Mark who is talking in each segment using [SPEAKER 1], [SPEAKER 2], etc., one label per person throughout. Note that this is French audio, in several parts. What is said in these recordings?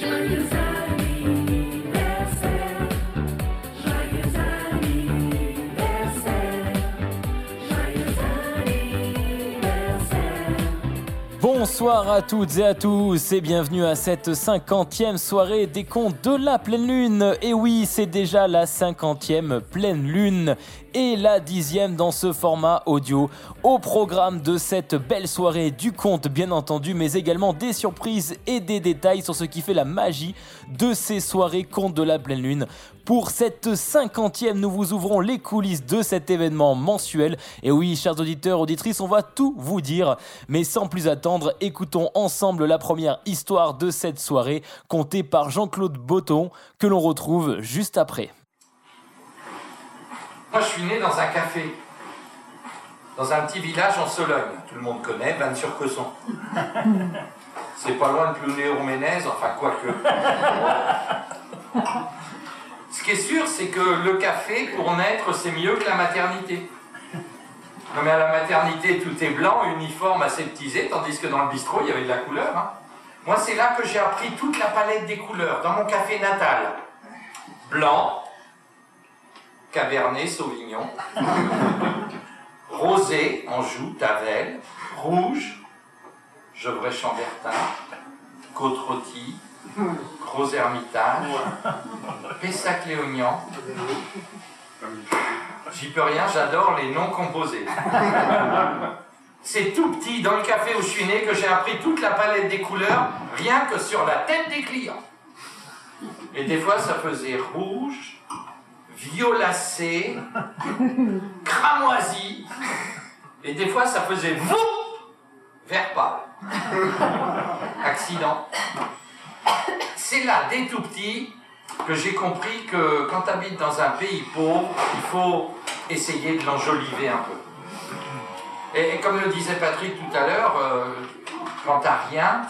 [SPEAKER 1] show yourself. Bonsoir à toutes et à tous et bienvenue à cette cinquantième soirée des contes de la pleine lune. Et oui, c'est déjà la cinquantième pleine lune et la dixième dans ce format audio. Au programme de cette belle soirée du conte bien entendu, mais également des surprises et des détails sur ce qui fait la magie de ces soirées contes de la pleine lune. Pour cette cinquantième, nous vous ouvrons les coulisses de cet événement mensuel. Et oui, chers auditeurs, auditrices, on va tout vous dire. Mais sans plus attendre, écoutons ensemble la première histoire de cette soirée, contée par Jean-Claude Botton, que l'on retrouve juste après.
[SPEAKER 2] Moi, je suis né dans un café, dans un petit village en Sologne. Tout le monde connaît, Vannes-sur-Cosson. C'est pas loin de Plounéo-Ménez, enfin, quoique. Ce qui est sûr, c'est que le café, pour naître, c'est mieux que la maternité. Non, mais à la maternité, tout est blanc, uniforme, aseptisé, tandis que dans le bistrot, il y avait de la couleur. Hein. Moi, c'est là que j'ai appris toute la palette des couleurs, dans mon café natal. Blanc, Cabernet Sauvignon, Rosé, Anjou, Tavel, Rouge, Gevrey-Chambertin, Côte-Rôtie, Gros Hermitage, Pessac-Léognan. J'y peux rien, j'adore les noms composés. C'est tout petit dans le café où je suis né que j'ai appris toute la palette des couleurs, rien que sur la tête des clients. Et des fois, ça faisait rouge, violacé, cramoisi, et des fois, ça faisait vous, vert pâle. Accident c'est là, dès tout petit, que j'ai compris que quand tu habites dans un pays pauvre, il faut essayer de l'enjoliver un peu. Et, comme le disait Patrick tout à l'heure, euh, quand t'as rien,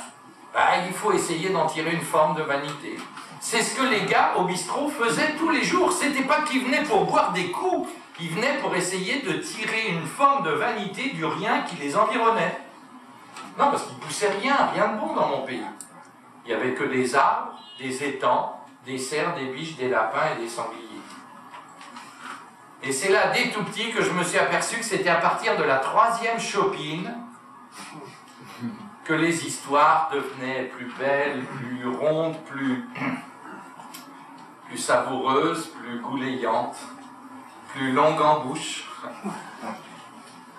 [SPEAKER 2] bah, il faut essayer d'en tirer une forme de vanité. C'est ce que les gars au bistrot faisaient tous les jours. C'était pas qu'ils venaient pour boire des coups, ils venaient pour essayer de tirer une forme de vanité du rien qui les environnait. Non, parce qu'ils poussaient rien, rien de bon dans mon pays. Il n'y avait que des arbres, des étangs, des cerfs, des biches, des lapins et des sangliers. Et c'est là, dès tout petit, que je me suis aperçu que c'était à partir de la troisième chopine que les histoires devenaient plus belles, plus rondes, plus, savoureuses, plus gouléantes, plus longues en bouche.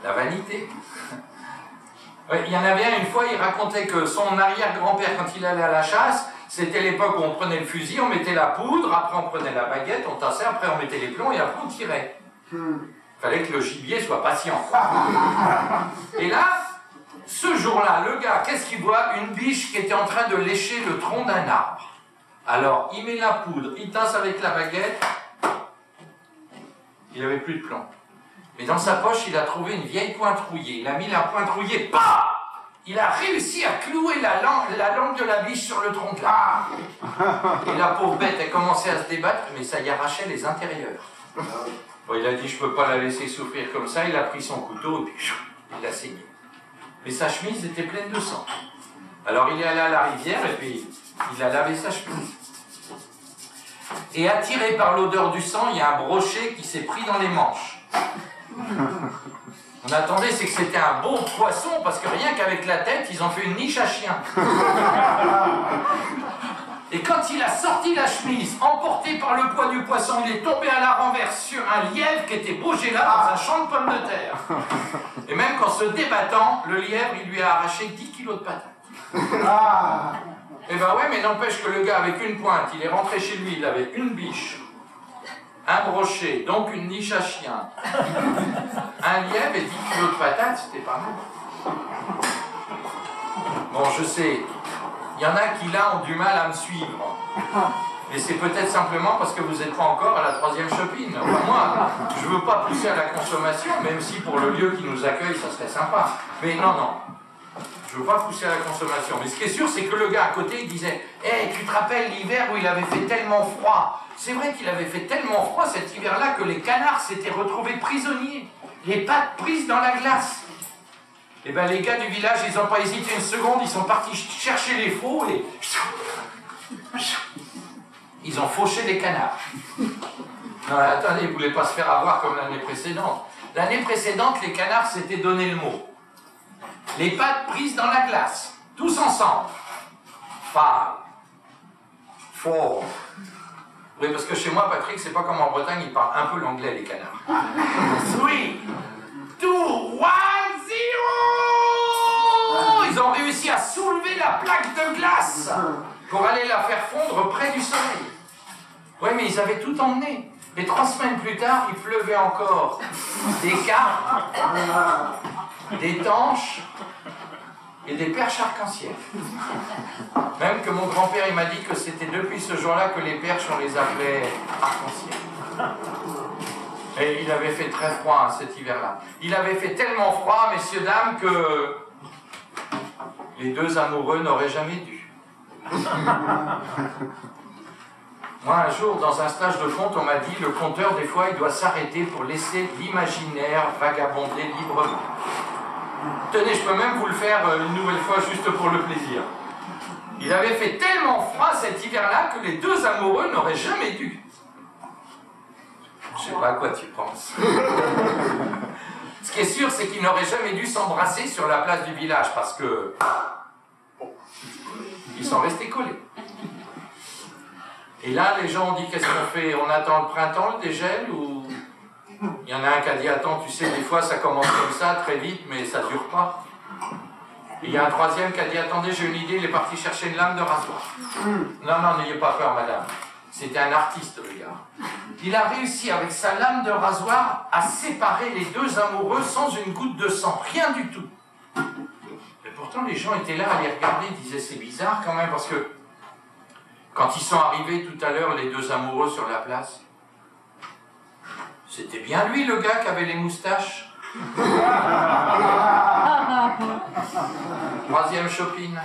[SPEAKER 2] La vanité. Il y en avait un une fois, il racontait que son arrière-grand-père, quand il allait à la chasse, c'était l'époque où on prenait le fusil, on mettait la poudre, après on prenait la baguette, on tassait, après on mettait les plombs et après on tirait. Il fallait que le gibier soit patient. Et là, ce jour-là, le gars, qu'est-ce qu'il voit? Une biche qui était en train de lécher le tronc d'un arbre. Alors, il met la poudre, il tasse avec la baguette, il n'avait plus de plomb. Mais dans sa poche, il a trouvé une vieille pointe rouillée. Il a mis la pointe rouillée, bah Il a réussi à clouer la langue, la langue de la biche sur le tronc l'arbre. Et la pauvre bête a commencé à se débattre, mais ça y arrachait les intérieurs. Bon, il a dit, je peux pas la laisser souffrir comme ça. Il a pris son couteau et puis il a saigné. Mais sa chemise était pleine de sang. Alors il est allé à la rivière et puis il a lavé sa chemise. Et attiré par l'odeur du sang, il y a un brochet qui s'est pris dans les manches. On attendait, c'est que c'était un bon poisson, parce que rien qu'avec la tête, ils ont fait une niche à chien. Et quand il a sorti la chemise, emporté par le poids du poisson, il est tombé à la renverse sur un lièvre qui était bougé là dans un champ de pommes de terre. Et même qu'en se débattant, le lièvre, il lui a arraché 10 kilos de patates. Ah. Et eh ben ouais, mais n'empêche que le gars, avec une pointe, il est rentré chez lui, il avait une biche, un brochet, donc une niche à chien, un lièvre et 10 kilos de patates, c'était pas mal. Bon, je sais, il y en a qui là ont du mal à me suivre. Mais c'est peut-être simplement parce que vous n'êtes pas encore à la troisième chopine. moi, je ne veux pas pousser à la consommation, même si pour le lieu qui nous accueille, ça serait sympa. Mais non, non. Je veux pas pousser à la consommation. Mais ce qui est sûr, c'est que le gars à côté, il disait Hé, eh, tu te rappelles l'hiver où il avait fait tellement froid? C'est vrai qu'il avait fait tellement froid cet hiver-là que les canards s'étaient retrouvés prisonniers, les pattes prises dans la glace. Et eh bien les gars du village, ils n'ont pas hésité une seconde, ils sont partis chercher les faux et ils ont fauché des canards. Non, attendez, ils ne voulaient pas se faire avoir comme l'année précédente. L'année précédente, les canards s'étaient donné le mot. Les pattes prises dans la glace, tous ensemble. Five. Four. Oui, parce que chez moi, Patrick, c'est pas comme en Bretagne, ils parlent un peu l'anglais, les canards. Three, two, one, zero Ils ont réussi à soulever la plaque de glace pour aller la faire fondre près du soleil. Oui, mais ils avaient tout emmené. Et trois semaines plus tard, il pleuvait encore des carpes, des tanches et des perches arc-en-ciel. Même que mon grand-père, il m'a dit que c'était depuis ce jour-là que les perches, on les appelait arc-en-ciel. Et il avait fait très froid hein, cet hiver-là. Il avait fait tellement froid, messieurs, dames, que les deux amoureux n'auraient jamais dû. Moi, un jour, dans un stage de conte, on m'a dit le conteur, des fois, il doit s'arrêter pour laisser l'imaginaire vagabonder librement. Tenez, je peux même vous le faire euh, une nouvelle fois juste pour le plaisir. Il avait fait tellement froid cet hiver-là que les deux amoureux n'auraient jamais dû. Je sais pas à quoi tu penses. Ce qui est sûr, c'est qu'ils n'auraient jamais dû s'embrasser sur la place du village parce que. Ils sont restés collés. Et là, les gens ont dit qu'est-ce qu'on fait? On attend le printemps, le dégel ou? Il y en a un qui a dit attends, tu sais, des fois ça commence comme ça, très vite, mais ça dure pas. Il y a un troisième qui a dit attendez, j'ai une idée, il est parti chercher une lame de rasoir. Non, non, n'ayez pas peur, madame. C'était un artiste, le gars. Il a réussi avec sa lame de rasoir à séparer les deux amoureux sans une goutte de sang, rien du tout. Et pourtant, les gens étaient là à les regarder, ils disaient c'est bizarre quand même, parce que quand ils sont arrivés tout à l'heure, les deux amoureux sur la place, c'était bien lui le gars qui avait les moustaches. Troisième shopping.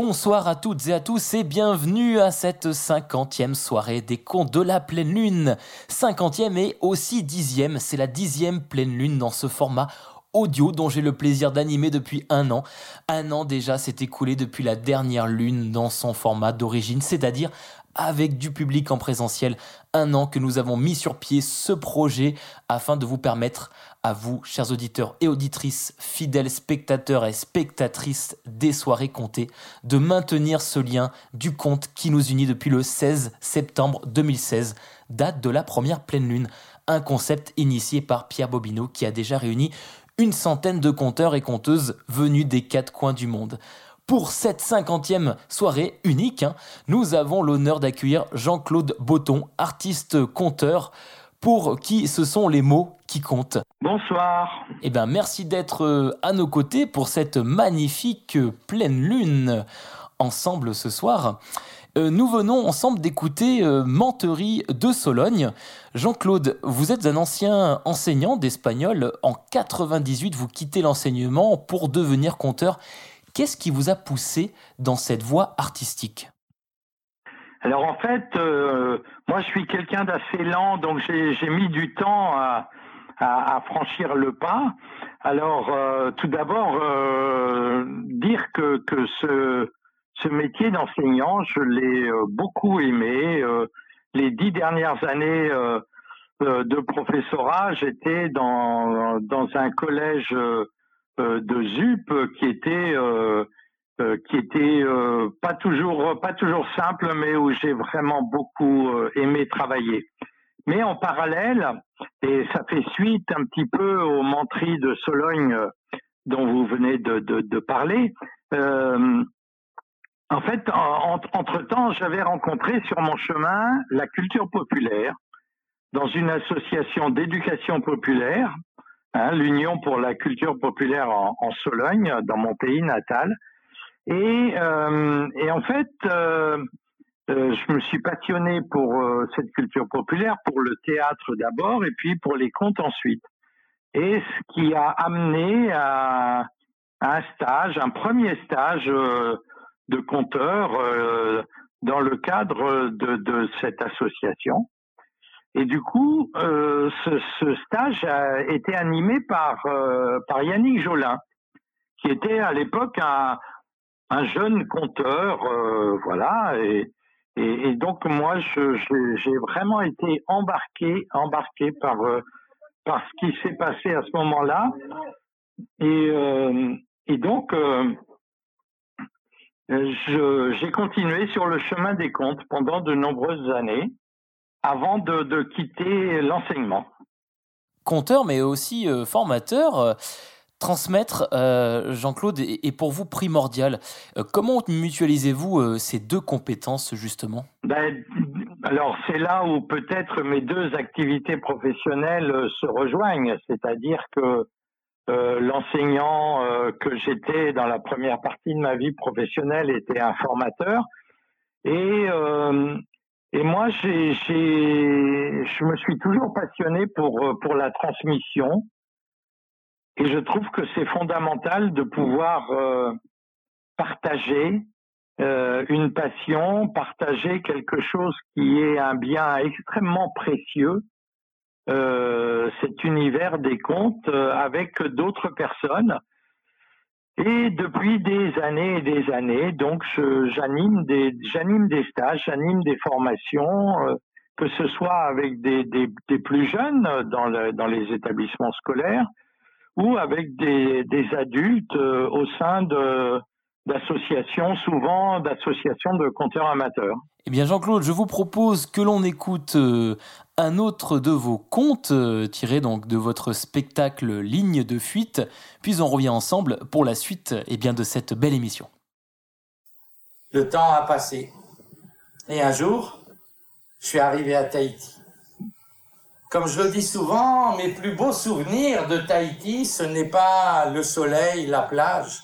[SPEAKER 1] Bonsoir à toutes et à tous et bienvenue à cette cinquantième soirée des contes de la pleine lune. Cinquantième et aussi dixième, c'est la dixième pleine lune dans ce format audio dont j'ai le plaisir d'animer depuis un an. Un an déjà s'est écoulé depuis la dernière lune dans son format d'origine, c'est-à-dire avec du public en présentiel. Un an que nous avons mis sur pied ce projet afin de vous permettre à vous, chers auditeurs et auditrices, fidèles spectateurs et spectatrices des soirées comptées, de maintenir ce lien du conte qui nous unit depuis le 16 septembre 2016, date de la première pleine lune. Un concept initié par Pierre Bobineau qui a déjà réuni une centaine de conteurs et conteuses venus des quatre coins du monde. Pour cette cinquantième soirée unique, hein, nous avons l'honneur d'accueillir Jean-Claude Botton, artiste conteur, pour qui ce sont les mots qui comptent.
[SPEAKER 3] Bonsoir.
[SPEAKER 1] Eh bien, merci d'être euh, à nos côtés pour cette magnifique pleine lune ensemble ce soir. Euh, nous venons ensemble d'écouter euh, Menterie de Sologne. Jean-Claude, vous êtes un ancien enseignant d'espagnol. En 98, vous quittez l'enseignement pour devenir conteur. Qu'est-ce qui vous a poussé dans cette voie artistique?
[SPEAKER 3] Alors en fait, euh, moi je suis quelqu'un d'assez lent, donc j'ai mis du temps à, franchir le pas. Alors tout d'abord, dire que, que ce, ce métier d'enseignant, je l'ai euh, beaucoup aimé. Euh, les dix dernières années euh, de professorat, j'étais dans, dans un collège de ZUP qui était qui était pas toujours pas toujours simple, mais où j'ai vraiment beaucoup aimé travailler. Mais en parallèle, et ça fait suite un petit peu au menterie de Sologne dont vous venez de, parler, en fait, entre-temps, j'avais rencontré sur mon chemin la culture populaire dans une association d'éducation populaire, hein, l'Union pour la culture populaire en, Sologne, dans mon pays natal. Et, euh, en fait, euh, euh, je me suis passionné pour cette culture populaire, pour le théâtre d'abord, et puis pour les contes ensuite. Et ce qui a amené à, à un stage, un premier stage de compteurs euh, dans le cadre de, cette association. Et du coup, euh, ce, stage a été animé par, euh, par Yannick Jolin, qui était à l'époque un, un jeune conteur, voilà, et, et, donc moi, j'ai vraiment été embarqué, embarqué par par ce qui s'est passé à ce moment-là, et, et donc j'ai continué sur le chemin des comptes pendant de nombreuses années avant de, quitter l'enseignement.
[SPEAKER 1] Conteur, mais aussi euh, formateur. Euh, transmettre, euh, Jean-Claude, est, pour vous primordial. comment mutualisez-vous ces deux compétences, justement?
[SPEAKER 3] Ben, Alors, c'est là où peut-être mes deux activités professionnelles se rejoignent. C'est-à-dire que l'enseignant que j'étais dans la première partie de ma vie professionnelle était un formateur. Et et moi, je me suis toujours passionné pour, euh, la transmission. Et je trouve que c'est fondamental de pouvoir euh, partager euh, une passion, partager quelque chose qui est un bien extrêmement précieux, euh, cet univers des contes, avec d'autres personnes. Et depuis des années et des années, donc j'anime des j'anime des stages, j'anime des formations, euh, que ce soit avec des, des, plus jeunes dans, dans les établissements scolaires ou avec des, des adultes euh, au sein de d'associations, souvent d'associations de compteurs amateurs.
[SPEAKER 1] Eh bien Jean-Claude, je vous propose que l'on écoute euh, un autre de vos contes euh, tirés donc de votre spectacle Ligne de fuite, puis on revient ensemble pour la suite eh bien, de cette belle émission.
[SPEAKER 4] Le temps a passé et un jour, je suis arrivé à Tahiti. Comme je le dis souvent, mes plus beaux souvenirs de Tahiti, ce n'est pas le soleil, la plage.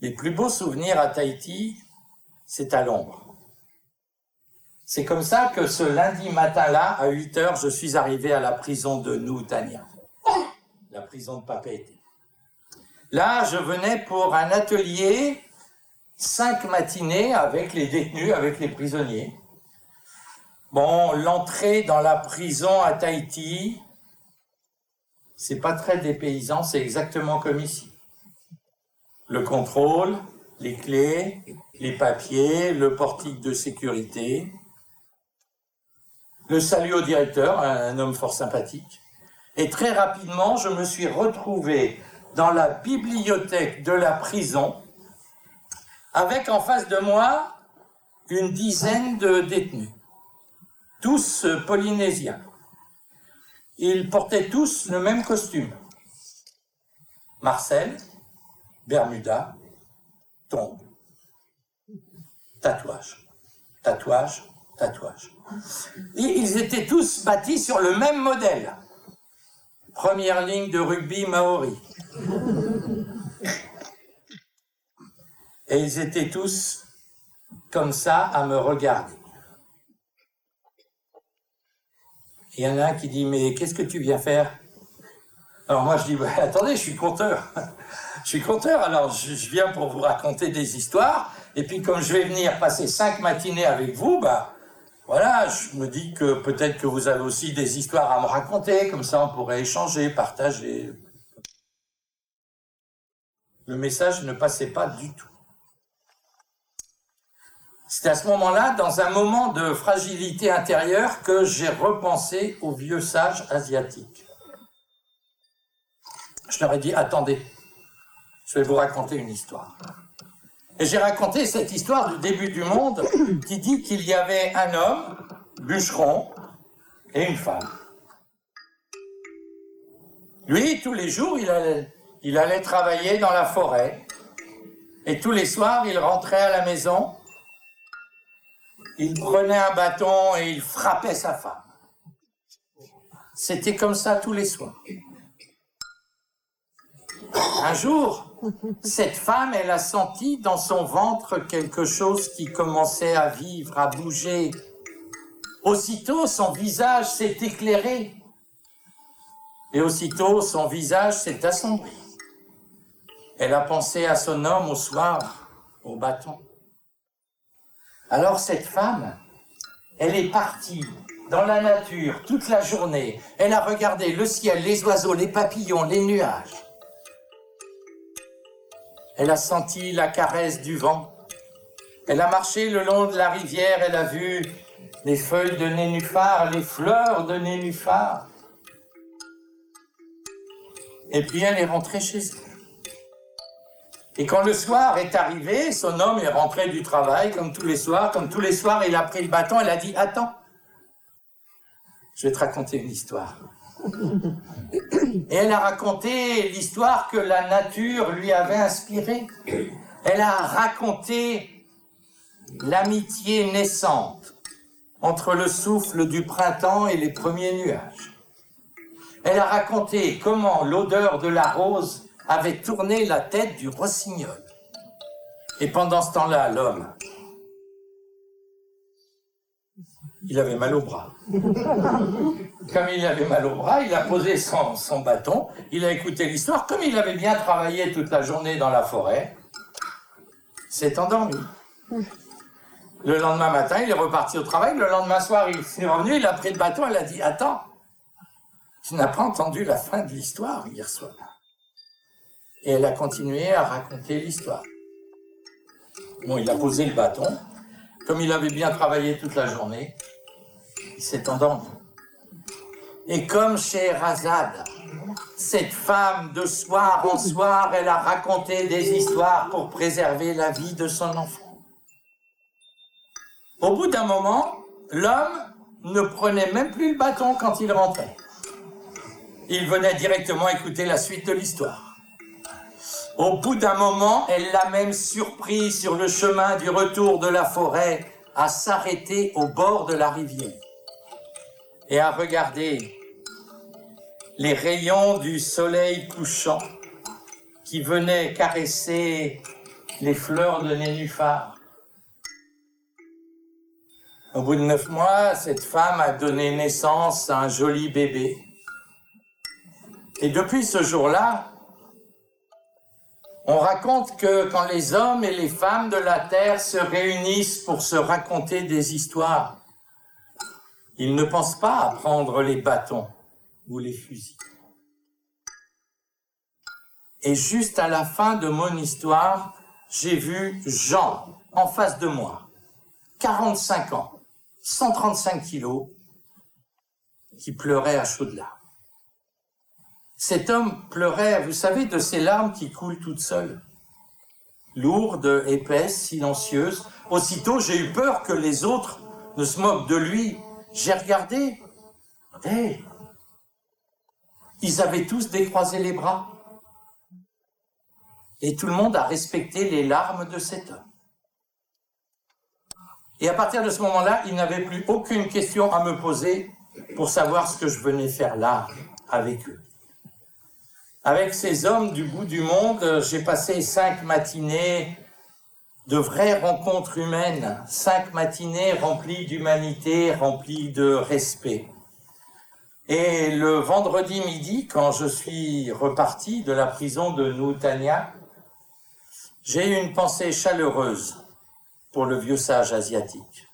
[SPEAKER 4] Les plus beaux souvenirs à Tahiti, c'est à l'ombre. C'est comme ça que ce lundi matin-là, à 8 heures, je suis arrivé à la prison de Noutania, la prison de Papeete. Là, je venais pour un atelier, cinq matinées avec les détenus, avec les prisonniers. Bon, l'entrée dans la prison à Tahiti, c'est pas très dépaysant, c'est exactement comme ici. Le contrôle, les clés, les papiers, le portique de sécurité, le salut au directeur, un homme fort sympathique. Et très rapidement, je me suis retrouvé dans la bibliothèque de la prison avec en face de moi une dizaine de détenus, tous polynésiens. Ils portaient tous le même costume. Marcel, Bermuda, tombe. Tatouage, tatouage, tatouage. Ils étaient tous bâtis sur le même modèle. Première ligne de rugby maori. Et ils étaient tous comme ça à me regarder. Il y en a un qui dit, mais qu'est-ce que tu viens faire? Alors moi je dis, bah, attendez, je suis conteur. je suis conteur, alors je, viens pour vous raconter des histoires. Et puis comme je vais venir passer cinq matinées avec vous, bah, voilà, je me dis que peut-être que vous avez aussi des histoires à me raconter, comme ça on pourrait échanger, partager. Le message ne passait pas du tout. C'est à ce moment-là, dans un moment de fragilité intérieure, que j'ai repensé aux vieux sages asiatiques. Je leur ai dit, attendez, je vais vous raconter une histoire. Et j'ai raconté cette histoire du début du monde qui dit qu'il y avait un homme, bûcheron, et une femme. Lui, tous les jours, il allait, il allait travailler dans la forêt. Et tous les soirs, il rentrait à la maison. Il prenait un bâton et il frappait sa femme. C'était comme ça tous les soirs. Un jour, cette femme, elle a senti dans son ventre quelque chose qui commençait à vivre, à bouger. Aussitôt, son visage s'est éclairé. Et aussitôt, son visage s'est assombri. Elle a pensé à son homme au soir, au bâton. Alors cette femme, elle est partie dans la nature toute la journée. Elle a regardé le ciel, les oiseaux, les papillons, les nuages. Elle a senti la caresse du vent. Elle a marché le long de la rivière, elle a vu les feuilles de nénuphar, les fleurs de nénuphar. Et puis elle est rentrée chez elle. Et quand le soir est arrivé, son homme est rentré du travail, comme tous les soirs. Comme tous les soirs, il a pris le bâton, elle a dit, attends, je vais te raconter une histoire. Et elle a raconté l'histoire que la nature lui avait inspirée. Elle a raconté l'amitié naissante entre le souffle du printemps et les premiers nuages. Elle a raconté comment l'odeur de la rose avait tourné la tête du rossignol. Et pendant ce temps-là, l'homme, il avait mal au bras. Comme il avait mal au bras, il a posé son, bâton, il a écouté l'histoire. Comme il avait bien travaillé toute la journée dans la forêt, s'est endormi. Le lendemain matin, il est reparti au travail. Le lendemain soir, il s'est revenu, il a pris le bâton, il a dit Attends, tu n'as pas entendu la fin de l'histoire hier soir. Et elle a continué à raconter l'histoire. Bon, il a posé le bâton. Comme il avait bien travaillé toute la journée, endormi. Et comme chez Razad, cette femme de soir en soir, elle a raconté des histoires pour préserver la vie de son enfant. Au bout d'un moment, l'homme ne prenait même plus le bâton quand il rentrait. Il venait directement écouter la suite de l'histoire. Au bout d'un moment, elle l'a même surpris sur le chemin du retour de la forêt à s'arrêter au bord de la rivière et à regarder les rayons du soleil couchant qui venaient caresser les fleurs de nénuphar. Au bout de neuf mois, cette femme a donné naissance à un joli bébé. Et depuis ce jour-là, on raconte que quand les hommes et les femmes de la terre se réunissent pour se raconter des histoires, ils ne pensent pas à prendre les bâtons ou les fusils. Et juste à la fin de mon histoire, j'ai vu Jean en face de moi, 45 ans, 135 kilos, qui pleurait à chaudes larmes. Cet homme pleurait, vous savez, de ces larmes qui coulent toutes seules, lourdes, épaisses, silencieuses. Aussitôt, j'ai eu peur que les autres ne se moquent de lui. J'ai regardé. Ils avaient tous décroisé les bras. Et tout le monde a respecté les larmes de cet homme. Et à partir de ce moment-là, il n'avait plus aucune question à me poser pour savoir ce que je venais faire là avec eux. Avec ces hommes du bout du monde, j'ai passé cinq matinées de vraies rencontres humaines, cinq matinées remplies d'humanité, remplies de respect. Et le vendredi midi, quand je suis reparti de la prison de Noutania, j'ai eu une pensée chaleureuse pour le vieux sage asiatique.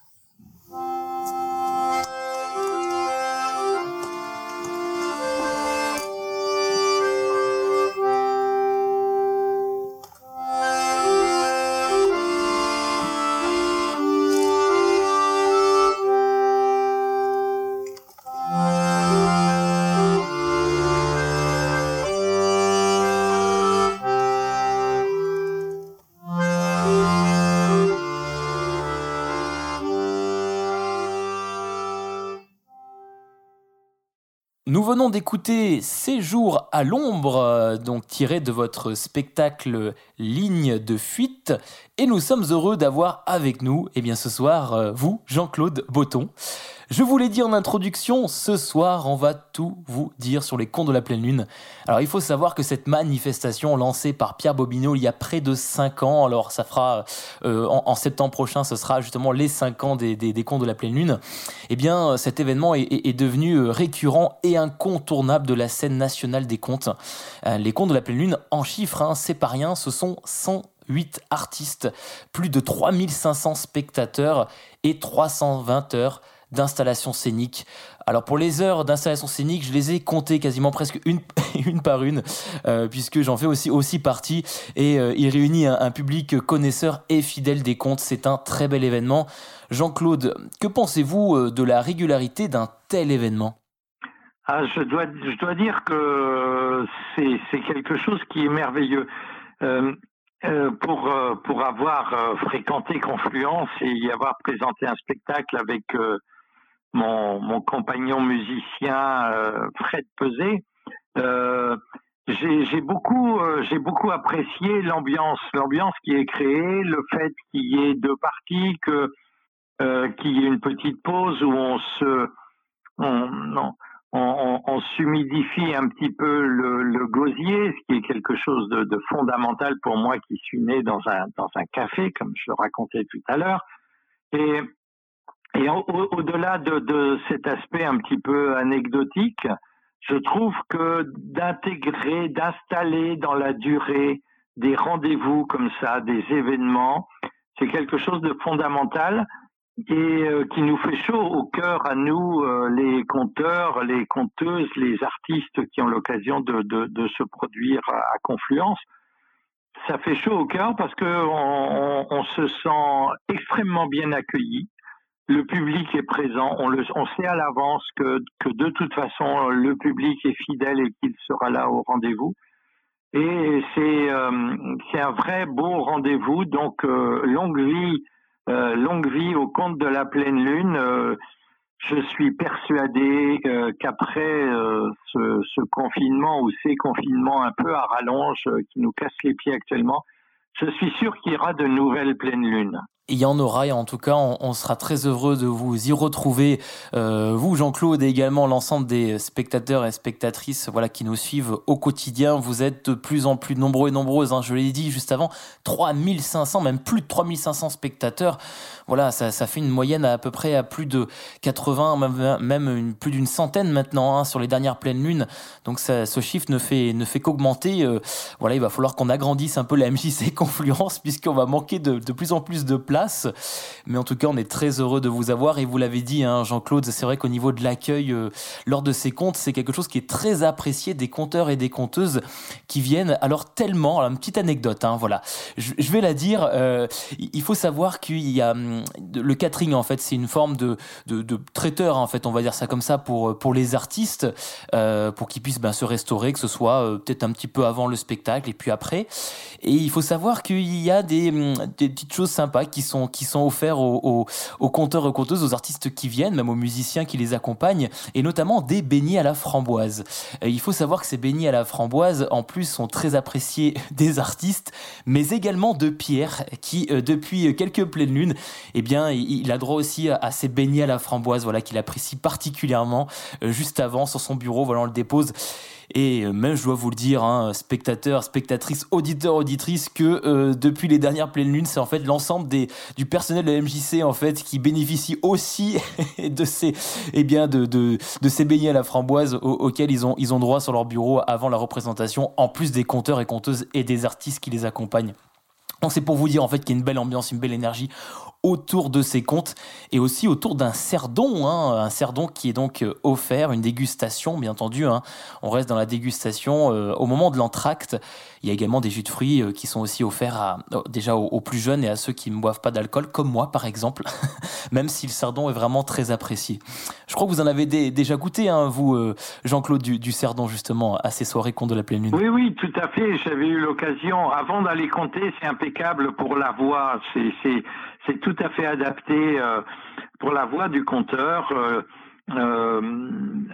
[SPEAKER 1] Venons d'écouter Séjour à l'ombre, euh, donc tiré de votre spectacle Ligne de fuite. Et nous sommes heureux d'avoir avec nous, eh bien ce soir, euh, vous, Jean-Claude Botton. Je vous l'ai dit en introduction, ce soir, on va tout vous dire sur les contes de la pleine lune. Alors, il faut savoir que cette manifestation lancée par Pierre Bobineau il y a près de 5 ans, alors ça fera euh, en, septembre prochain, ce sera justement les 5 ans des, des, contes de la pleine lune. Eh bien, cet événement est, devenu euh, récurrent et incontournable de la scène nationale des contes. Euh, les contes de la pleine lune, en chiffres, hein, c'est pas rien, ce sont 108 artistes, plus de 3500 spectateurs et 320 heures d'installations scéniques alors pour les heures d'installation scénique, je les ai comptées quasiment presque une, une par une, euh, puisque j'en fais aussi, aussi partie, et euh, il réunit un, public connaisseur et fidèle des contes. C'est un très bel événement. Jean-Claude, que pensez-vous euh, de la régularité d'un tel événement?
[SPEAKER 3] Ah, je, dois, je dois dire que c'est quelque chose qui est merveilleux. pour, pour avoir fréquenté Confluence et y avoir présenté un spectacle avec mon, mon compagnon musicien euh, Fred Peset, euh, j'ai beaucoup, euh, beaucoup apprécié l'ambiance, l'ambiance qui est créée, le fait qu'il y ait deux parties, que qu'il y ait une petite pause où on se, on, on, on, s'humidifie un petit peu le, le, gosier, ce qui est quelque chose de, de, fondamental pour moi qui suis né dans un, dans un café, comme je le racontais tout à l'heure. Et et au-delà de, de, cet aspect un petit peu anecdotique, je trouve que d'intégrer, d'installer dans la durée des rendez-vous comme ça, des événements, c'est quelque chose de fondamental et euh, qui nous fait chaud au cœur à nous, euh, les conteurs, les conteuses, les artistes qui ont l'occasion de, de, de, se produire à, Confluence. Ça fait chaud au cœur parce que on, on se sent extrêmement bien accueilli le public est présent, on, le, on sait à l'avance que, de toute façon le public est fidèle et qu'il sera là au rendez-vous. Et c'est euh, un vrai beau rendez-vous. Donc euh, longue vie, euh, longue vie au compte de la pleine lune. je suis persuadé qu'après ce, ce, confinement ou ces confinements un peu à rallonge qui nous cassent les pieds actuellement, je suis sûr qu'il y aura de nouvelles pleines lunes
[SPEAKER 1] il y en aura et en tout cas on, sera très heureux de vous y retrouver. Euh, vous Jean-Claude et également l'ensemble des spectateurs et spectatrices voilà qui nous suivent au quotidien vous êtes de plus en plus nombreux et nombreuses hein, je l'ai dit juste avant 3500 même plus de 3500 spectateurs. Voilà ça, fait une moyenne à, peu près à plus de 80 même, plus d'une centaine maintenant hein, sur les dernières pleines lunes. Donc ce chiffre ne fait ne fait qu'augmenter. Euh, voilà il va falloir qu'on agrandisse un peu la MJC Confluence puisqu'on va manquer de, de plus en plus de Mais en tout cas, on est très heureux de vous avoir. Et vous l'avez dit, hein, Jean-Claude, c'est vrai qu'au niveau de l'accueil euh, lors de ces comptes, c'est quelque chose qui est très apprécié des compteurs et des compteuses qui viennent. Alors tellement, alors une petite anecdote, hein, voilà, je, vais la dire. Euh, il faut savoir qu'il y a hum, le catering en fait, c'est une forme de, traiteur en fait, on va dire ça comme ça pour pour les artistes, euh, pour qu'ils puissent ben, se restaurer, que ce soit peut-être un petit peu avant le spectacle et puis après. Et il faut savoir qu'il y a des, hum, des petites choses sympas qui sont, qui sont offerts aux, aux, conteurs et conteuses, aux artistes qui viennent, même aux musiciens qui les accompagnent, et notamment des beignets à la framboise. Euh, il faut savoir que ces beignets à la framboise, en plus, sont très appréciés des artistes, mais également de Pierre, qui, euh, depuis quelques pleines lunes, eh bien, il a droit aussi à ces beignets à la framboise, voilà, qu'il apprécie particulièrement. Euh, juste avant, sur son bureau, voilà, on le dépose. Et même, je dois vous le dire, hein, spectateurs, spectatrices, auditeurs, auditrices, que euh, depuis les dernières pleines lunes, c'est en fait l'ensemble du personnel de la MJC en fait qui bénéficie aussi de ces, eh bien, de, de, de à la framboise auxquels ils ont, ils ont droit sur leur bureau avant la représentation, en plus des conteurs et conteuses et des artistes qui les accompagnent. Donc c'est pour vous dire en fait qu'il y a une belle ambiance, une belle énergie autour de ces contes et aussi autour d'un cerdon, hein, un cerdon qui est donc euh, offert, une dégustation bien entendu. Hein. On reste dans la dégustation euh, au moment de l'entracte. Il y a également des jus de fruits euh, qui sont aussi offerts à, déjà aux, plus jeunes et à ceux qui ne boivent pas d'alcool, comme moi par exemple, même si le cerdon est vraiment très apprécié. Je crois que vous en avez déjà goûté, hein, vous, Jean-Claude, du, du, cerdon justement à ces soirées contes de la pleine lune.
[SPEAKER 3] Oui, oui, tout à fait. J'avais eu l'occasion, avant d'aller compter, c'est impeccable pour la voix. C'est c'est tout à fait adapté euh, pour la voix du compteur. Euh, euh,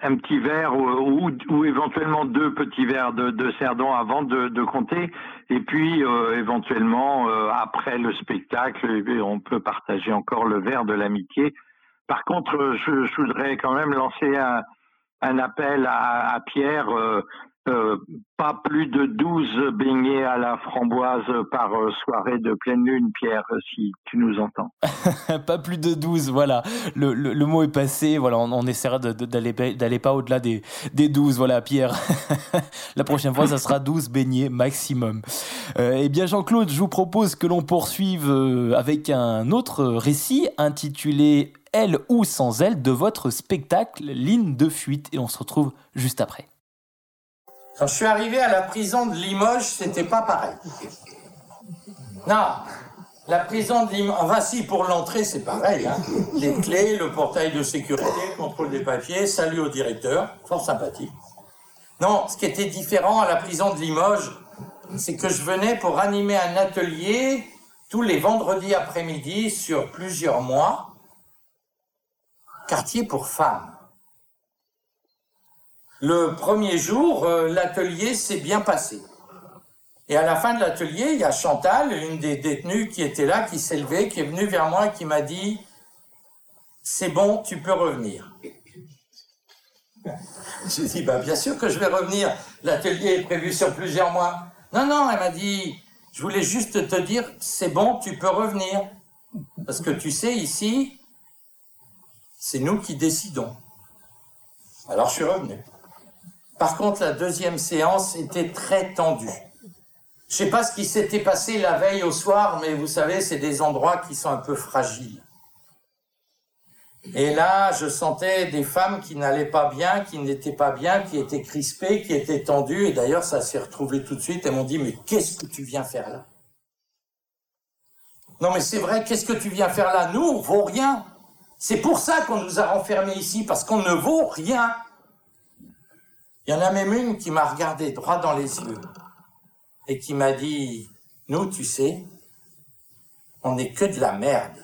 [SPEAKER 3] un petit verre ou, éventuellement deux petits verres de, de avant de, compter et puis éventuellement après le spectacle on peut partager encore le verre de l'amitié. Par contre, je, je, voudrais quand même lancer un, un appel à Pierre. Euh, pas plus de 12 beignets à la framboise par euh, soirée de pleine lune, Pierre, si tu nous entends.
[SPEAKER 1] pas plus de 12, voilà. Le, le, mot est passé, voilà, on, essaiera d'aller d'aller pas au-delà des, des 12, voilà, Pierre. la prochaine fois, ça sera 12 beignets maximum. Euh, eh bien, Jean-Claude, je vous propose que l'on poursuive avec un autre récit intitulé elle ou sans elle, de votre spectacle Ligne de fuite. Et on se retrouve juste après.
[SPEAKER 4] Quand je suis arrivé à la prison de Limoges, c'était pas pareil. Non, la prison de Limoges, enfin si, pour l'entrée, c'est pareil. Hein. Les clés, le portail de sécurité, contrôle des papiers, salut au directeur, fort sympathique. Non, ce qui était différent à la prison de Limoges, c'est que je venais pour animer un atelier tous les vendredis après-midi sur plusieurs mois, quartier pour femmes. Le premier jour, euh, l'atelier s'est bien passé. Et à la fin de l'atelier, il y a Chantal, une des détenues qui était là, qui s'est levée, qui est venue vers moi et qui m'a dit C'est bon, tu peux revenir. J'ai dit bah, Bien sûr que je vais revenir. L'atelier est prévu sur plusieurs mois. Non, non, elle m'a dit Je voulais juste te dire C'est bon, tu peux revenir. Parce que tu sais, ici, c'est nous qui décidons. Alors je suis revenu. Par contre, la deuxième séance était très tendue. Je sais pas ce qui s'était passé la veille au soir, mais vous savez, c'est des endroits qui sont un peu fragiles. Et là, je sentais des femmes qui n'allaient pas bien, qui n'étaient pas bien, qui étaient crispées, qui étaient tendues. Et d'ailleurs, ça s'est retrouvé tout de suite. Elles m'ont dit, mais qu'est-ce que tu viens faire là? Non, mais c'est vrai, qu'est-ce que tu viens faire là? Nous, on vaut rien. C'est pour ça qu'on nous a renfermés ici, parce qu'on ne vaut rien. Il y en a même une qui m'a regardé droit dans les yeux et qui m'a dit, nous, tu sais, on n'est que de la merde.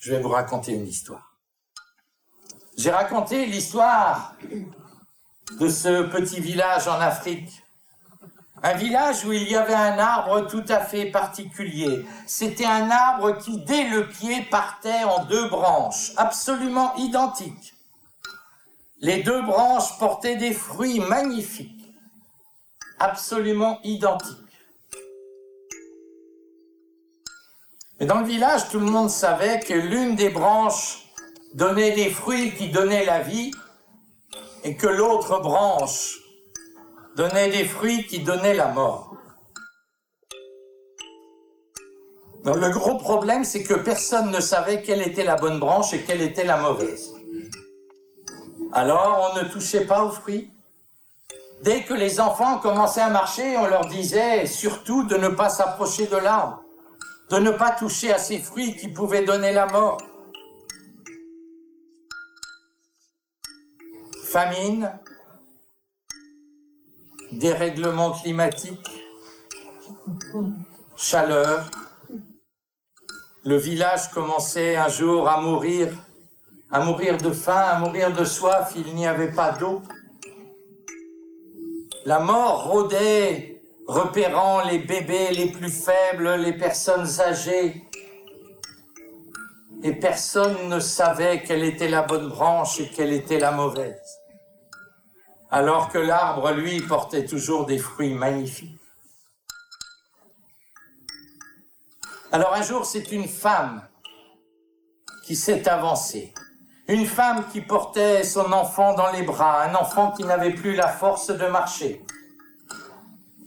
[SPEAKER 4] Je vais vous raconter une histoire. J'ai raconté l'histoire de ce petit village en Afrique un village où il y avait un arbre tout à fait particulier. C'était un arbre qui, dès le pied, partait en deux branches, absolument identiques. Les deux branches portaient des fruits magnifiques, absolument identiques. Et dans le village, tout le monde savait que l'une des branches donnait des fruits qui donnaient la vie et que l'autre branche donnait des fruits qui donnaient la mort. le gros problème, c'est que personne ne savait quelle était la bonne branche et quelle était la mauvaise. Alors, on ne touchait pas aux fruits. Dès que les enfants commençaient à marcher, on leur disait surtout de ne pas s'approcher de l'arbre, de ne pas toucher à ces fruits qui pouvaient donner la mort. Famine, dérèglement climatique, chaleur. Le village commençait un jour à mourir, à mourir de faim, à mourir de soif, il n'y avait pas d'eau. La mort rôdait, repérant les bébés les plus faibles, les personnes âgées. Et personne ne savait quelle était la bonne branche et quelle était la mauvaise alors que l'arbre, lui, portait toujours des fruits magnifiques. Alors un jour, c'est une femme qui s'est avancée. Une femme qui portait son enfant dans les bras, un enfant qui n'avait plus la force de marcher.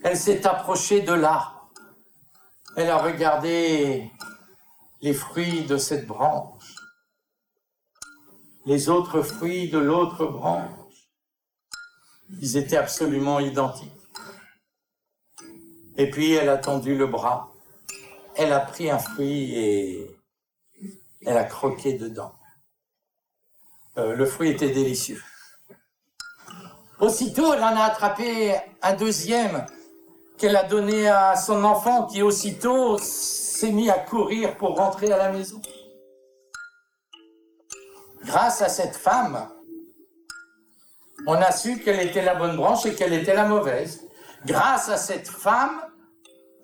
[SPEAKER 4] Elle s'est approchée de l'arbre. Elle a regardé les fruits de cette branche, les autres fruits de l'autre branche. Ils étaient absolument identiques. Et puis elle a tendu le bras, elle a pris un fruit et elle a croqué dedans. Euh, le fruit était délicieux. Aussitôt, elle en a attrapé un deuxième qu'elle a donné à son enfant qui aussitôt s'est mis à courir pour rentrer à la maison. Grâce à cette femme, on a su quelle était la bonne branche et quelle était la mauvaise. Grâce à cette femme,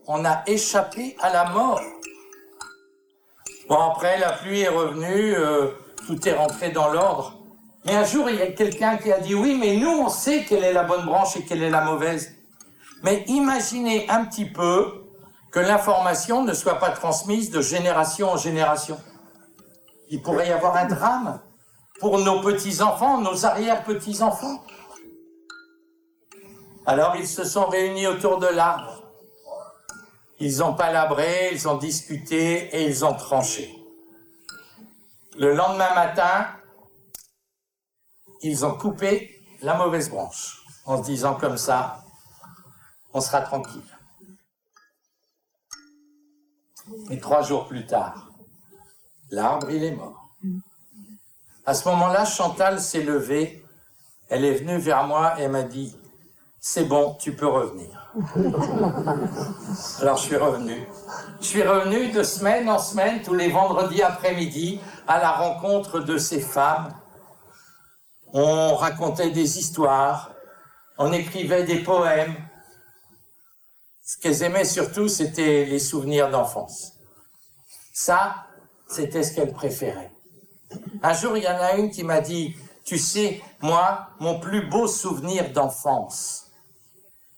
[SPEAKER 4] on a échappé à la mort. Bon, après, la pluie est revenue, euh, tout est rentré dans l'ordre. Mais un jour, il y a quelqu'un qui a dit, oui, mais nous, on sait quelle est la bonne branche et quelle est la mauvaise. Mais imaginez un petit peu que l'information ne soit pas transmise de génération en génération. Il pourrait y avoir un drame pour nos petits-enfants, nos arrière-petits-enfants. Alors ils se sont réunis autour de l'arbre. Ils ont palabré, ils ont discuté et ils ont tranché. Le lendemain matin, ils ont coupé la mauvaise branche en se disant comme ça, on sera tranquille. Et trois jours plus tard, l'arbre, il est mort. À ce moment-là, Chantal s'est levée, elle est venue vers moi et m'a dit, c'est bon, tu peux revenir. Alors je suis revenu. Je suis revenu de semaine en semaine, tous les vendredis après-midi, à la rencontre de ces femmes. On racontait des histoires, on écrivait des poèmes. Ce qu'elles aimaient surtout, c'était les souvenirs d'enfance. Ça, c'était ce qu'elles préféraient. Un jour, il y en a une qui m'a dit, tu sais, moi, mon plus beau souvenir d'enfance,